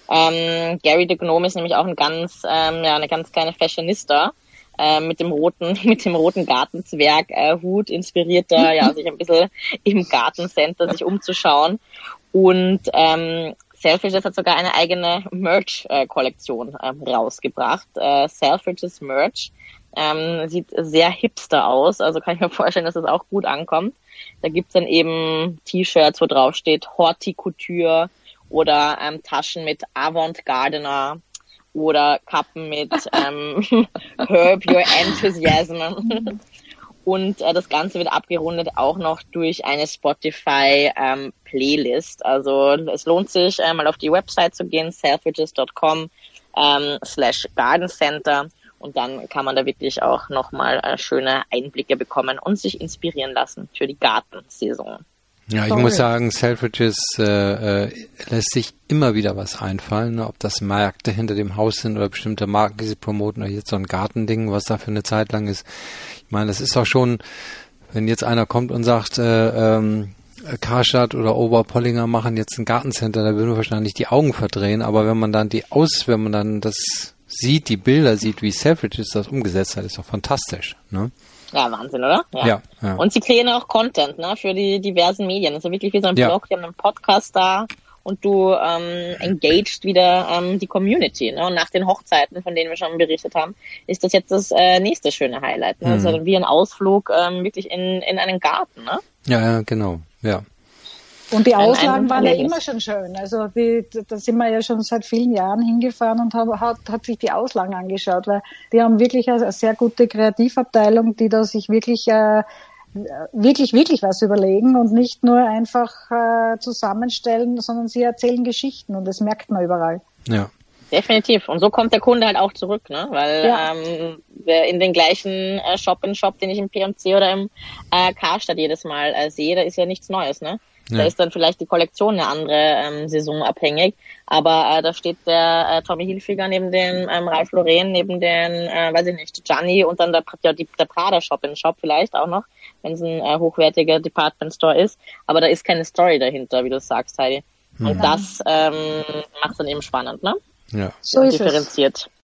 S1: Ähm, Gary the Gnome ist nämlich auch ein ganz, ähm, ja, eine ganz kleine Fashionista äh, mit dem roten, mit dem roten Gartenzwerg äh, Hut inspiriert da, ja, sich ein bisschen im Gartencenter sich umzuschauen. Und ähm, Selfridges hat sogar eine eigene Merch-Kollektion äh, rausgebracht. Äh, Selfridges Merch ähm, sieht sehr hipster aus, also kann ich mir vorstellen, dass das auch gut ankommt. Da gibt's dann eben T-Shirts, wo drauf steht Horticulture, oder ähm, Taschen mit Avant Gardener oder Kappen mit ähm, Herb Your Enthusiasm. Und äh, das Ganze wird abgerundet auch noch durch eine Spotify ähm. Also es lohnt sich, äh, mal auf die Website zu gehen, selfridges.com ähm, slash Garden Center. Und dann kann man da wirklich auch nochmal äh, schöne Einblicke bekommen und sich inspirieren lassen für die Gartensaison.
S3: Ja, ich muss sagen, Selfridges äh, äh, lässt sich immer wieder was einfallen, ne? ob das Märkte hinter dem Haus sind oder bestimmte Marken, die sie promoten oder jetzt so ein Gartending, was da für eine Zeit lang ist. Ich meine, das ist doch schon, wenn jetzt einer kommt und sagt, äh, ähm, Karstadt oder Oberpollinger machen jetzt ein Gartencenter, da würden wir wahrscheinlich die Augen verdrehen, aber wenn man dann die Aus, wenn man dann das sieht, die Bilder sieht, wie Selfridges das umgesetzt hat, ist doch fantastisch. Ne?
S1: Ja, Wahnsinn, oder?
S3: Ja. ja, ja.
S1: Und sie kreieren auch Content ne, für die diversen Medien. Also wirklich wie so ein ja. Blog, die haben einen Podcast da und du ähm, engaged wieder ähm, die Community. Ne? Und nach den Hochzeiten, von denen wir schon berichtet haben, ist das jetzt das äh, nächste schöne Highlight. Ne? Mhm. Also wie ein Ausflug ähm, wirklich in, in einen Garten. Ne?
S3: Ja, ja, genau. Ja.
S2: Und die Auslagen waren ja immer schon schön. Also die, da sind wir ja schon seit vielen Jahren hingefahren und haben, hat, hat sich die Auslagen angeschaut, weil die haben wirklich eine, sehr gute Kreativabteilung, die da sich wirklich äh, wirklich, wirklich was überlegen und nicht nur einfach äh, zusammenstellen, sondern sie erzählen Geschichten und das merkt man überall.
S3: Ja.
S1: Definitiv. Und so kommt der Kunde halt auch zurück, ne? Weil ja. ähm, in den gleichen äh, Shop-in-Shop, den ich im P&C oder im äh, Karstadt jedes Mal äh, sehe, da ist ja nichts Neues, ne? Ja. Da ist dann vielleicht die Kollektion eine andere ähm, Saison abhängig. Aber äh, da steht der äh, Tommy Hilfiger neben dem ähm, Ralf Lauren, neben den, äh, weiß ich nicht, Gianni und dann der, ja, die, der Prada Shop in Shop vielleicht auch noch, wenn es ein äh, hochwertiger Department Store ist. Aber da ist keine Story dahinter, wie du sagst, Heidi. Mhm. Und das ähm, macht dann eben spannend, ne?
S3: Ja.
S1: So ist differenziert. Es.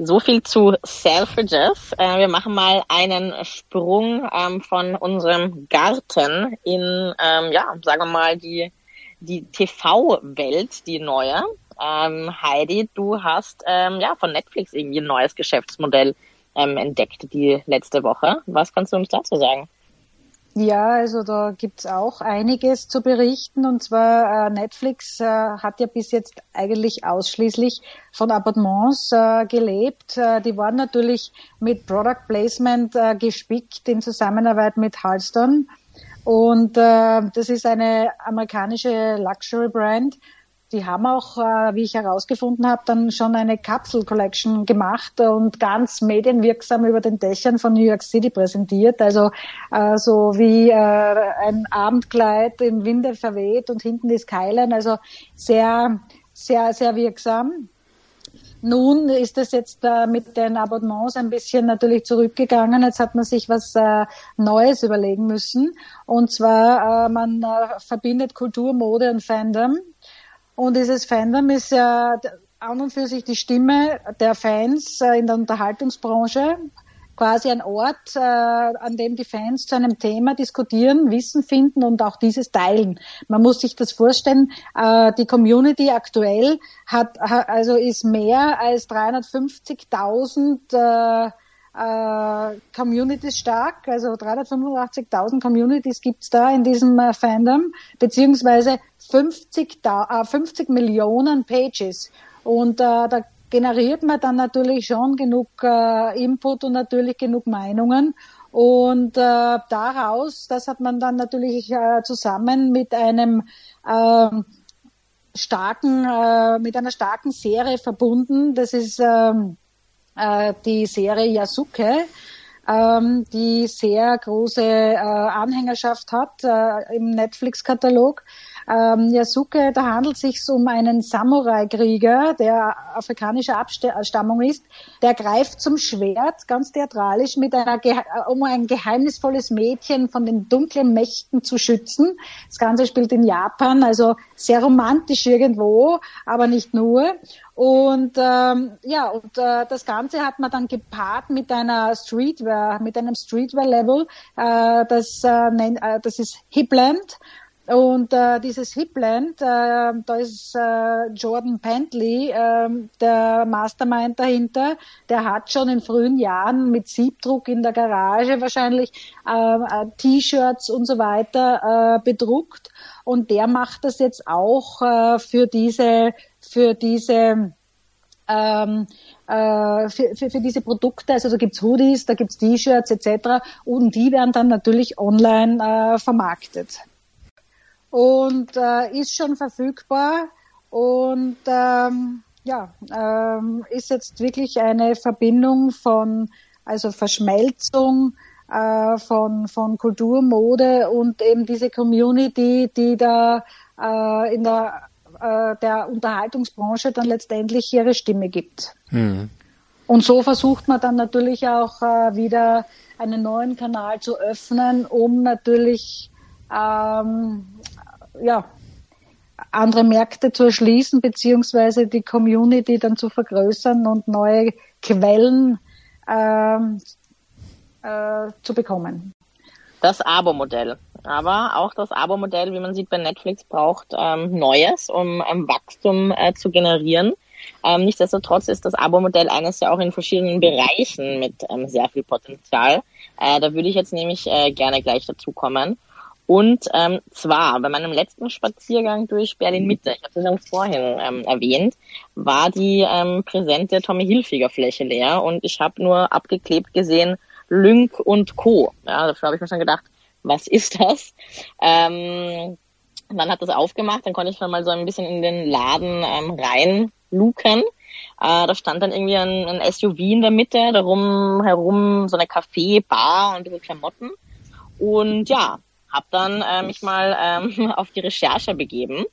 S1: So viel zu Selfridges. Äh, wir machen mal einen Sprung ähm, von unserem Garten in, ähm, ja, sagen wir mal, die, die TV-Welt, die neue. Ähm, Heidi, du hast ja von Netflix irgendwie ein neues Geschäftsmodell entdeckt die letzte Woche. Was kannst du uns dazu sagen?
S2: Ja, also da gibt's auch einiges zu berichten. Und zwar äh, Netflix äh, hat ja bis jetzt eigentlich ausschließlich von Abonnements äh, gelebt. Äh, die waren natürlich mit Product Placement äh, gespickt in Zusammenarbeit mit Halston. Und äh, das ist eine amerikanische Luxury Brand, die haben auch, äh, wie ich herausgefunden habe, dann schon eine Capsule Collection gemacht und ganz medienwirksam über den Dächern von New York City präsentiert. Also äh, so wie äh, ein Abendkleid im Winde verweht und hinten die Skyline. Also sehr, sehr, sehr wirksam. Nun ist es jetzt äh, mit den Abonnements ein bisschen natürlich zurückgegangen. Jetzt hat man sich was äh, Neues überlegen müssen. Und zwar, äh, man verbindet Kultur, Mode und Fandom. Und dieses Fandom ist ja an und für sich die Stimme der Fans äh, in der Unterhaltungsbranche. quasi ein Ort, äh, an dem die Fans zu einem Thema diskutieren, Wissen finden und auch dieses teilen. Man muss sich das vorstellen, äh, die Community aktuell hat, also ist mehr als 350.000 äh, äh, Communities stark, also 385.000 Communities gibt's da in diesem äh, Fandom, beziehungsweise 50, äh, 50 Millionen Pages. Und äh, da generiert man dann natürlich schon genug äh, Input und natürlich genug Meinungen. Und äh, daraus, das hat man dann natürlich äh, zusammen mit einem äh, starken, äh, mit einer starken Serie verbunden. Das ist äh, äh, die Serie Yasuke, ähm, die sehr große äh, Anhängerschaft hat äh, im Netflix-Katalog. Ähm, Yasuke, da handelt es sich um einen Samurai-Krieger, der afrikanischer Abstammung ist. Der greift zum Schwert, ganz theatralisch, mit einer, um ein geheimnisvolles Mädchen von den dunklen Mächten zu schützen. Das Ganze spielt in Japan, also sehr romantisch irgendwo, aber nicht nur. Und ähm, ja, und äh, das Ganze hat man dann gepaart mit einer Streetwear, mit einem Streetwear-Level. Äh, das, äh, äh, das ist Hipland. Und äh, dieses Hipland, äh, da ist äh, Jordan Pantley, äh, der Mastermind dahinter, der hat schon in frühen Jahren mit Siebdruck in der Garage wahrscheinlich äh, äh, T-Shirts und so weiter äh, bedruckt. Und der macht das jetzt auch äh, für diese, für diese ähm, äh, für, für, für diese Produkte, also da gibt's Hoodies, da gibt's T-Shirts etc. und die werden dann natürlich online äh, vermarktet und äh, ist schon verfügbar und ähm, ja, ähm, ist jetzt wirklich eine Verbindung von also Verschmelzung äh, von, von Kultur, Mode und eben diese Community, die da äh, in der, äh, der Unterhaltungsbranche dann letztendlich ihre Stimme gibt. Mhm. Und so versucht man dann natürlich auch äh, wieder einen neuen Kanal zu öffnen, um natürlich ähm, ja, andere Märkte zu erschließen, beziehungsweise die Community dann zu vergrößern und neue Quellen ähm, äh, zu bekommen.
S1: Das Abo-Modell. Aber auch das Abo-Modell, wie man sieht bei Netflix, braucht ähm, Neues, um ähm, Wachstum äh, zu generieren. Ähm, nichtsdestotrotz ist das Abo-Modell eines ja auch in verschiedenen Bereichen mit ähm, sehr viel Potenzial. Äh, da würde ich jetzt nämlich äh, gerne gleich dazu kommen. Und ähm, zwar bei meinem letzten Spaziergang durch Berlin Mitte, ich hatte es ja vorhin ähm, erwähnt, war die ähm, präsente Tommy Hilfiger Fläche leer und ich habe nur abgeklebt gesehen Lynk und Co. Ja, dafür habe ich mir schon gedacht, was ist das? Ähm, dann hat das aufgemacht, dann konnte ich mal so ein bisschen in den Laden ähm, rein luken. Äh, da stand dann irgendwie ein, ein SUV in der Mitte, darum herum so eine Café, Bar und bisschen Klamotten. Und ja, habe dann äh, mich mal ähm, auf die Recherche begeben,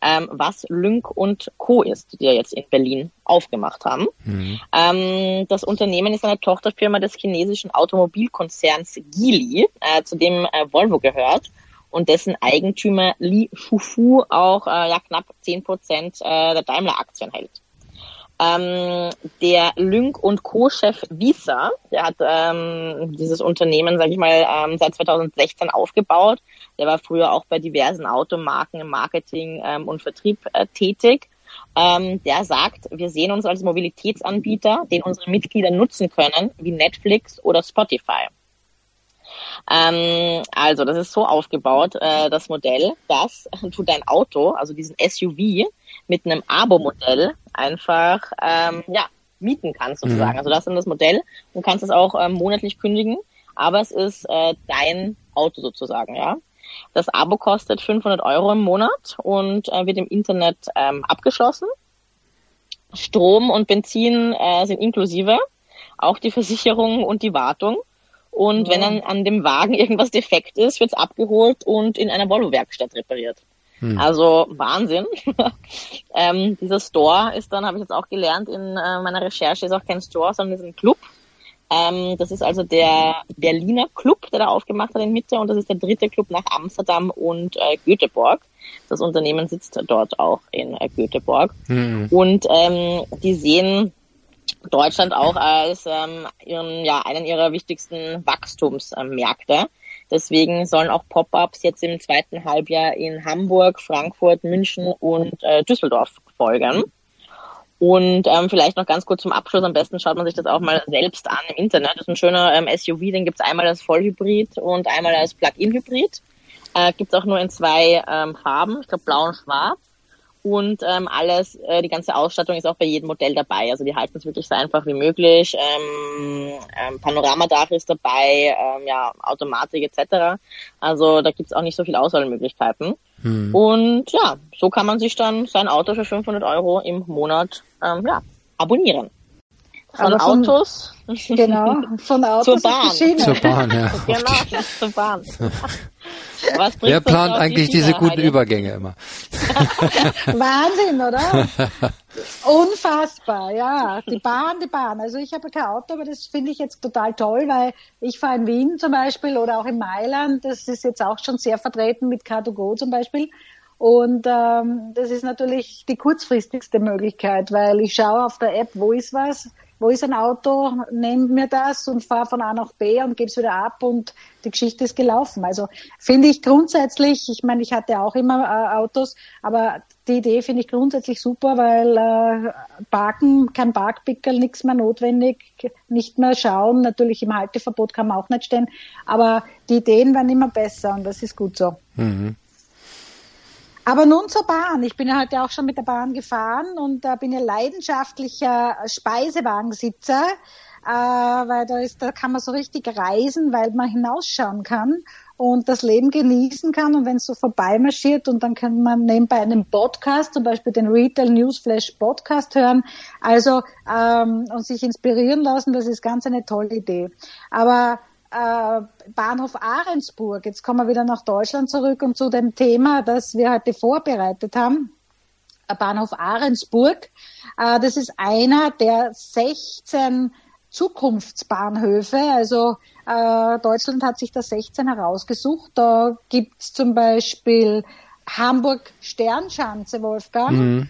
S1: ähm, was Lynk und Co. ist, die ja jetzt in Berlin aufgemacht haben. Mhm. Ähm, das Unternehmen ist eine Tochterfirma des chinesischen Automobilkonzerns Geely, äh, zu dem äh, Volvo gehört und dessen Eigentümer Li Shufu auch äh, ja knapp zehn Prozent äh, der Daimler-Aktien hält. Ähm, der Lynk und Co-Chef Visa, der hat ähm, dieses Unternehmen, sage ich mal, ähm, seit 2016 aufgebaut. Der war früher auch bei diversen Automarken im Marketing ähm, und Vertrieb äh, tätig. Ähm, der sagt, wir sehen uns als Mobilitätsanbieter, den unsere Mitglieder nutzen können, wie Netflix oder Spotify. Ähm, also, das ist so aufgebaut, äh, das Modell, dass du dein Auto, also diesen SUV, mit einem Abo-Modell einfach ähm, ja, mieten kannst sozusagen. Mhm. Also das ist das Modell. Du kannst es auch ähm, monatlich kündigen, aber es ist äh, dein Auto sozusagen, ja. Das Abo kostet 500 Euro im Monat und äh, wird im Internet ähm, abgeschlossen. Strom und Benzin äh, sind inklusive, auch die Versicherung und die Wartung. Und ja. wenn dann an dem Wagen irgendwas defekt ist, wird es abgeholt und in einer Volvo-Werkstatt repariert. Hm. Also Wahnsinn. ähm, dieser Store ist dann, habe ich jetzt auch gelernt in äh, meiner Recherche, ist auch kein Store, sondern ist ein Club. Ähm, das ist also der Berliner Club, der da aufgemacht hat in Mitte und das ist der dritte Club nach Amsterdam und äh, Göteborg. Das Unternehmen sitzt dort auch in äh, Göteborg. Hm. Und ähm, die sehen Deutschland auch als ähm, ihren, ja, einen ihrer wichtigsten Wachstumsmärkte. Deswegen sollen auch Pop-ups jetzt im zweiten Halbjahr in Hamburg, Frankfurt, München und äh, Düsseldorf folgen. Und ähm, vielleicht noch ganz kurz zum Abschluss, am besten schaut man sich das auch mal selbst an im Internet. Das ist ein schöner ähm, SUV, den gibt's einmal als Vollhybrid und einmal als Plug-in-Hybrid. Äh, gibt's auch nur in zwei ähm, Farben, ich glaube blau und schwarz. Und ähm, alles, äh, die ganze Ausstattung ist auch bei jedem Modell dabei. Also die halten es wirklich so einfach wie möglich. Ähm, ähm, Panoramadach ist dabei, ähm, ja, Automatik etc. Also da gibt's auch nicht so viele Auswahlmöglichkeiten. Hm. Und ja, so kann man sich dann sein Auto für 500 Euro im Monat ähm, ja, abonnieren. Von, von Autos.
S2: Genau, von Autos
S1: zur Bahn.
S3: Zur Bahn, ja.
S1: genau, zur Bahn.
S3: Was Wer plant eigentlich diese guten? Übergänge immer?
S2: Wahnsinn, oder? Unfassbar, ja. Die Bahn, die Bahn. Also ich habe kein Auto, aber das finde ich jetzt total toll, weil ich fahre in Wien zum Beispiel oder auch in Mailand. Das ist jetzt auch schon sehr vertreten mit Car2Go zum Beispiel. Und ähm, das ist natürlich die kurzfristigste Möglichkeit, weil ich schaue auf der App, wo ist was, wo ist ein Auto, nehme mir das und fahre von A nach B und gebe es wieder ab und die Geschichte ist gelaufen. Also finde ich grundsätzlich, ich meine, ich hatte auch immer äh, Autos, aber die Idee finde ich grundsätzlich super, weil äh, Parken, kein Parkpickel, nichts mehr notwendig, nicht mehr schauen. Natürlich im Halteverbot kann man auch nicht stehen, aber die Ideen werden immer besser und das ist gut so. Mhm. Aber nun zur Bahn. Ich bin ja heute auch schon mit der Bahn gefahren und äh, bin ja leidenschaftlicher Speisewagensitzer, äh, weil da ist, da kann man so richtig reisen, weil man hinausschauen kann und das Leben genießen kann und wenn es so vorbei marschiert und dann kann man nebenbei einen Podcast, zum Beispiel den Retail Newsflash Podcast hören, also ähm, und sich inspirieren lassen, das ist ganz eine tolle Idee. Aber Bahnhof Ahrensburg. Jetzt kommen wir wieder nach Deutschland zurück und zu dem Thema, das wir heute vorbereitet haben. Äh, Bahnhof Ahrensburg. Äh, das ist einer der 16 Zukunftsbahnhöfe. Also äh, Deutschland hat sich da 16 herausgesucht. Da gibt's zum Beispiel Hamburg Sternschanze, Wolfgang. Mhm.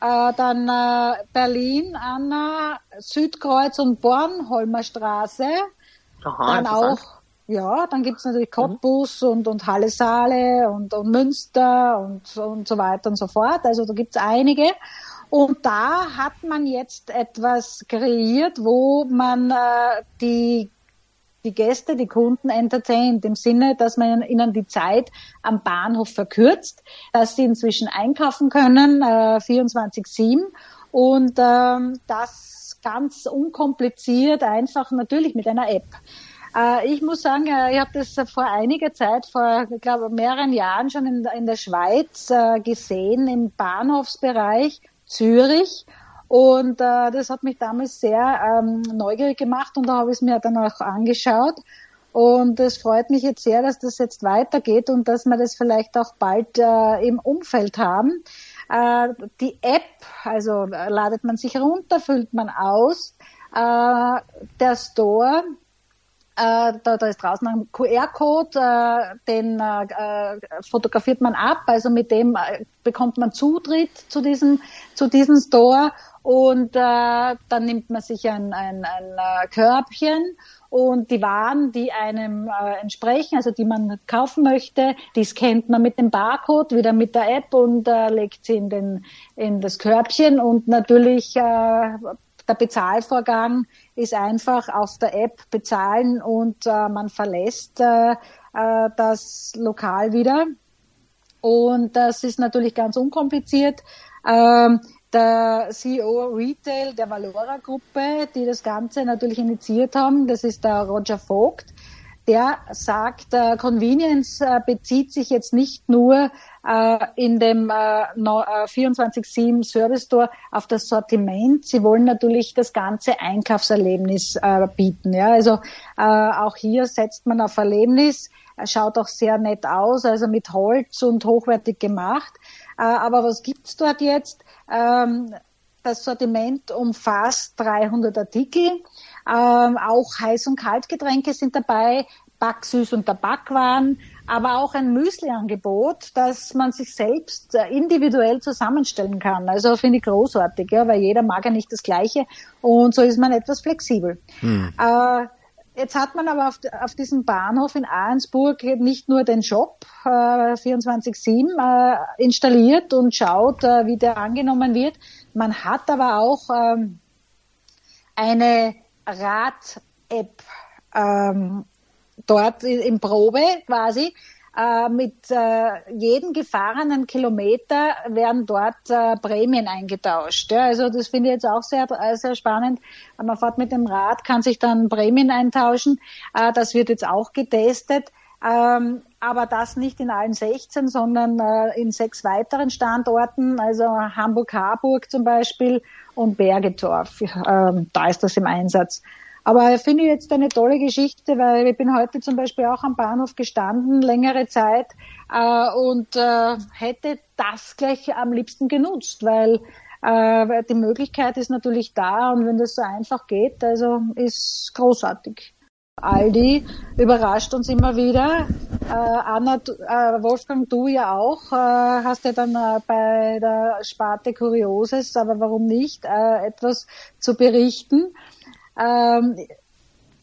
S2: Äh, dann äh, Berlin, Anna, Südkreuz und Bornholmer Straße. Aha, dann auch, ja, dann gibt's natürlich Cottbus mhm. und, und Halle Saale und, und Münster und, und so weiter und so fort. Also da gibt's einige. Und da hat man jetzt etwas kreiert, wo man äh, die die Gäste, die Kunden entertaint, im Sinne, dass man ihnen die Zeit am Bahnhof verkürzt, dass sie inzwischen einkaufen können, äh, 24-7 und ähm, das ganz unkompliziert, einfach natürlich mit einer App. Äh, ich muss sagen, äh, ich habe das vor einiger Zeit, vor ich glaube mehreren Jahren schon in, der Schweiz äh, gesehen, im Bahnhofsbereich Zürich. Und das hat mich damals sehr ähm, neugierig gemacht und da habe ich es mir dann auch angeschaut. Und es freut mich jetzt sehr, dass das jetzt weitergeht und dass wir das vielleicht auch bald äh, im Umfeld haben. Äh, die App, also äh, ladet man sich runter, füllt man aus. Äh, der Store, da, da ist draußen ein QR-Code, äh, den äh, fotografiert man ab, also mit dem bekommt man Zutritt zu diesem, zu diesem Store. Und dann nimmt man sich ein, ein, ein Körbchen und die Waren, die einem äh, entsprechen, also die man kaufen möchte, die scannt man mit dem Barcode wieder mit der App und äh, legt sie in, den, in das Körbchen. Und natürlich äh, der Bezahlvorgang ist einfach auf der App bezahlen und äh, man verlässt äh, äh, das Lokal wieder. Und das ist natürlich ganz unkompliziert. Ähm, der CEO Retail der Valora Gruppe, die das Ganze natürlich initiiert haben. Das ist der Roger Vogt. Der sagt, äh, Convenience äh, bezieht sich jetzt nicht nur äh, in dem äh, 24-7 äh, Service Store auf das Sortiment. Sie wollen natürlich das ganze Einkaufserlebnis äh, bieten. Ja? Also äh, auch hier setzt man auf Erlebnis. Schaut auch sehr nett aus, also mit Holz und hochwertig gemacht. Äh, aber was gibt's dort jetzt? Ähm, das Sortiment umfasst 300 Artikel. Ähm, auch Heiß- und Kaltgetränke sind dabei, Backsüß- und Tabakwaren, aber auch ein Müsli-Angebot, das man sich selbst äh, individuell zusammenstellen kann. Also finde ich großartig, ja, weil jeder mag ja nicht das Gleiche und so ist man etwas flexibel. Hm. Äh, Jetzt hat man aber auf, auf diesem Bahnhof in Ahrensburg nicht nur den Shop äh, 24-7 äh, installiert und schaut, äh, wie der angenommen wird. Man hat aber auch ähm, eine Rad-App ähm, dort in Probe quasi. Äh, mit äh, jedem gefahrenen Kilometer werden dort äh, Prämien eingetauscht. Ja, also das finde ich jetzt auch sehr, äh, sehr spannend. Man fährt mit dem Rad, kann sich dann Prämien eintauschen. Äh, das wird jetzt auch getestet. Ähm, aber das nicht in allen 16, sondern äh, in sechs weiteren Standorten, also Hamburg-Harburg zum Beispiel und Bergetorf. Ähm, da ist das im Einsatz. Aber finde ich jetzt eine tolle Geschichte, weil ich bin heute zum Beispiel auch am Bahnhof gestanden, längere Zeit, äh, und äh, hätte das gleich am liebsten genutzt, weil äh, die Möglichkeit ist natürlich da und wenn das so einfach geht, also ist großartig. Aldi überrascht uns immer wieder. Äh, Anna, äh, Wolfgang, du ja auch, äh, hast ja dann äh, bei der Sparte Kurioses, aber warum nicht, äh, etwas zu berichten. Ähm,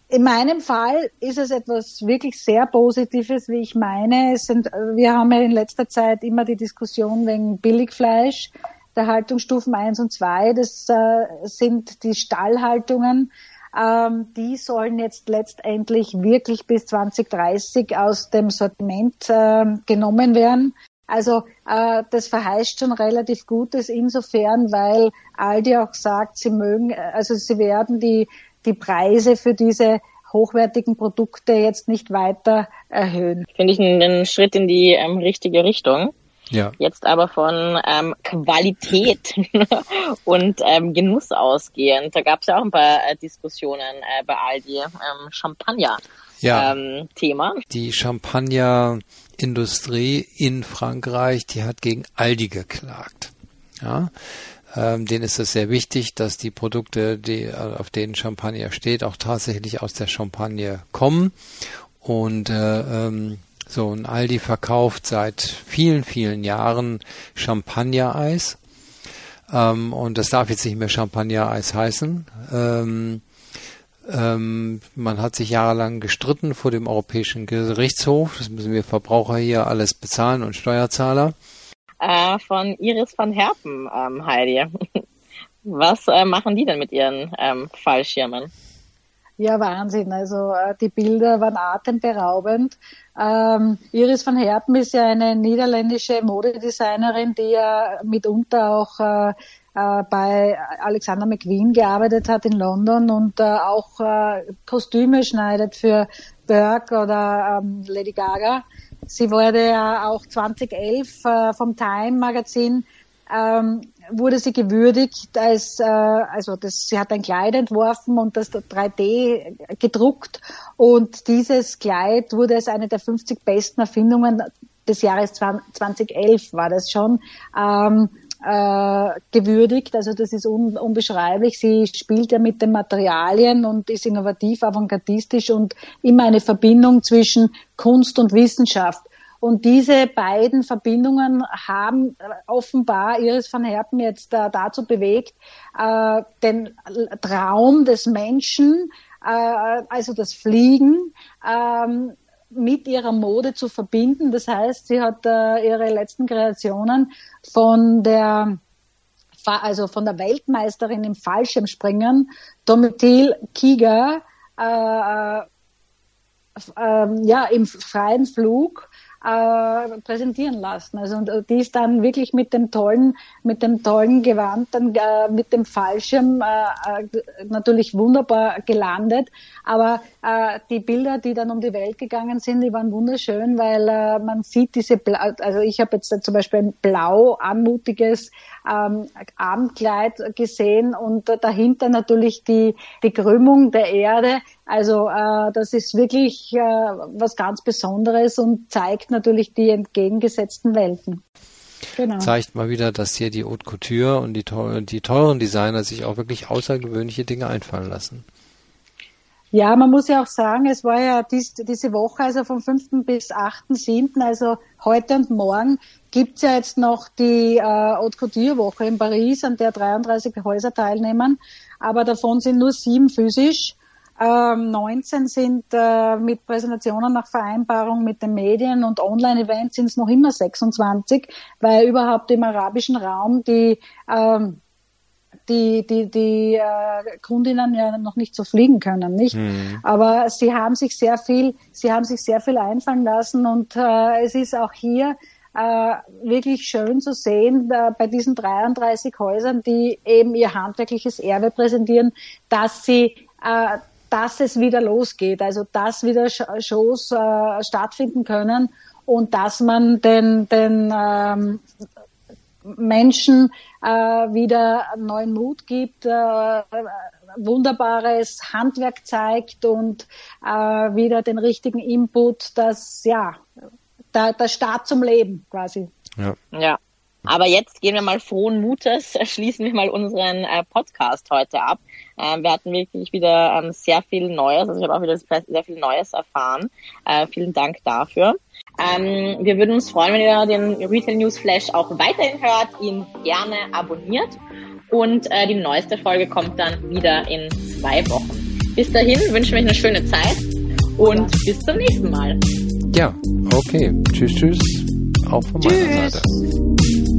S2: in meinem Fall ist es etwas wirklich sehr Positives, wie ich meine. Es sind, wir haben ja in letzter Zeit immer die Diskussion wegen Billigfleisch der Haltungsstufen 1 und 2. Das äh, sind die Stallhaltungen. Ähm, die sollen jetzt letztendlich wirklich bis 2030 aus dem Sortiment äh, genommen werden. Also äh, das verheißt schon relativ Gutes insofern, weil Aldi auch sagt, sie mögen, also sie werden die, die Preise für diese hochwertigen Produkte jetzt nicht weiter erhöhen.
S1: Finde ich einen Schritt in die ähm, richtige Richtung. Ja. Jetzt aber von ähm, Qualität und ähm, Genuss ausgehend. Da gab es ja auch ein paar äh, Diskussionen äh, bei Aldi. Ähm, Champagner. Ja. Ähm, Thema.
S3: Die Champagnerindustrie in Frankreich, die hat gegen Aldi geklagt. Ja. Ähm, denen ist es sehr wichtig, dass die Produkte, die, auf denen Champagner steht, auch tatsächlich aus der Champagne kommen. Und äh, ähm, so, ein Aldi verkauft seit vielen, vielen Jahren Champagnereis. Ähm, und das darf jetzt nicht mehr Champagnereis heißen. Ähm, ähm, man hat sich jahrelang gestritten vor dem Europäischen Gerichtshof. Das müssen wir Verbraucher hier alles bezahlen und Steuerzahler.
S1: Äh, von Iris van Herpen, ähm, Heidi. Was äh, machen die denn mit ihren ähm, Fallschirmen?
S2: Ja, Wahnsinn. Also äh, die Bilder waren atemberaubend. Ähm, Iris van Herpen ist ja eine niederländische Modedesignerin, die ja mitunter auch äh, äh, bei Alexander McQueen gearbeitet hat in London und äh, auch Kostüme schneidet für Burke oder ähm, Lady Gaga. Sie wurde ja auch 2011 äh, vom Time Magazin ähm, wurde sie gewürdigt als, äh, also das, sie hat ein Kleid entworfen und das 3D gedruckt und dieses Kleid wurde als eine der 50 besten Erfindungen des Jahres 2011 war das schon ähm, äh, gewürdigt. Also das ist un, unbeschreiblich. Sie spielt ja mit den Materialien und ist innovativ, avantgardistisch und immer eine Verbindung zwischen Kunst und Wissenschaft. Und diese beiden Verbindungen haben offenbar Iris van Herpen jetzt äh, dazu bewegt, äh, den Traum des Menschen, äh, also das Fliegen, ähm, mit ihrer Mode zu verbinden. Das heißt, sie hat äh, ihre letzten Kreationen von der also von der Weltmeisterin im Fallschirmspringen, Domitil Kiger, äh, äh, ja, im freien Flug äh, präsentieren lassen. Also und die ist dann wirklich mit dem tollen, mit dem tollen Gewand, dann äh, mit dem Fallschirm äh, äh, natürlich wunderbar gelandet. Aber äh, die Bilder, die dann um die Welt gegangen sind, die waren wunderschön, weil äh, man sieht diese, Blau, also ich habe jetzt zum Beispiel ein blau anmutiges ähm, Abendkleid gesehen und dahinter natürlich die die Krümmung der Erde. Also äh, das ist wirklich äh, was ganz Besonderes und zeigt natürlich die entgegengesetzten Welten.
S3: Genau. Zeigt mal wieder, dass hier die Haute Couture und die, die teuren Designer sich auch wirklich außergewöhnliche Dinge einfallen lassen.
S2: Ja, man muss ja auch sagen, es war ja dies, diese Woche, also vom 5. bis 8.7., also heute und morgen, gibt's ja jetzt noch die äh, Haute Couture-Woche in Paris, an der 33 Häuser teilnehmen, aber davon sind nur sieben physisch. Ähm, 19 sind äh, mit Präsentationen nach Vereinbarung mit den Medien und Online-Events sind es noch immer 26, weil überhaupt im arabischen Raum die ähm, die, die, die äh, Kundinnen ja noch nicht so fliegen können, nicht? Mhm. Aber sie haben sich sehr viel, sie haben sich sehr viel einfallen lassen und äh, es ist auch hier äh, wirklich schön zu sehen bei diesen 33 Häusern, die eben ihr handwerkliches Erbe präsentieren, dass sie äh, dass es wieder losgeht, also dass wieder Shows äh, stattfinden können und dass man den, den ähm, Menschen äh, wieder neuen Mut gibt, äh, wunderbares Handwerk zeigt und äh, wieder den richtigen Input, dass ja der, der Start zum Leben quasi.
S1: Ja. ja. Aber jetzt gehen wir mal frohen Mutes, schließen wir mal unseren äh, Podcast heute ab. Ähm, wir hatten wirklich wieder ähm, sehr viel Neues, also ich habe auch wieder sehr viel Neues erfahren. Äh, vielen Dank dafür. Ähm, wir würden uns freuen, wenn ihr den Retail News Flash auch weiterhin hört, ihn gerne abonniert und äh, die neueste Folge kommt dann wieder in zwei Wochen. Bis dahin wünschen wir euch eine schöne Zeit und bis zum nächsten Mal.
S3: Ja, okay. Tschüss, tschüss. Auch von meiner Seite.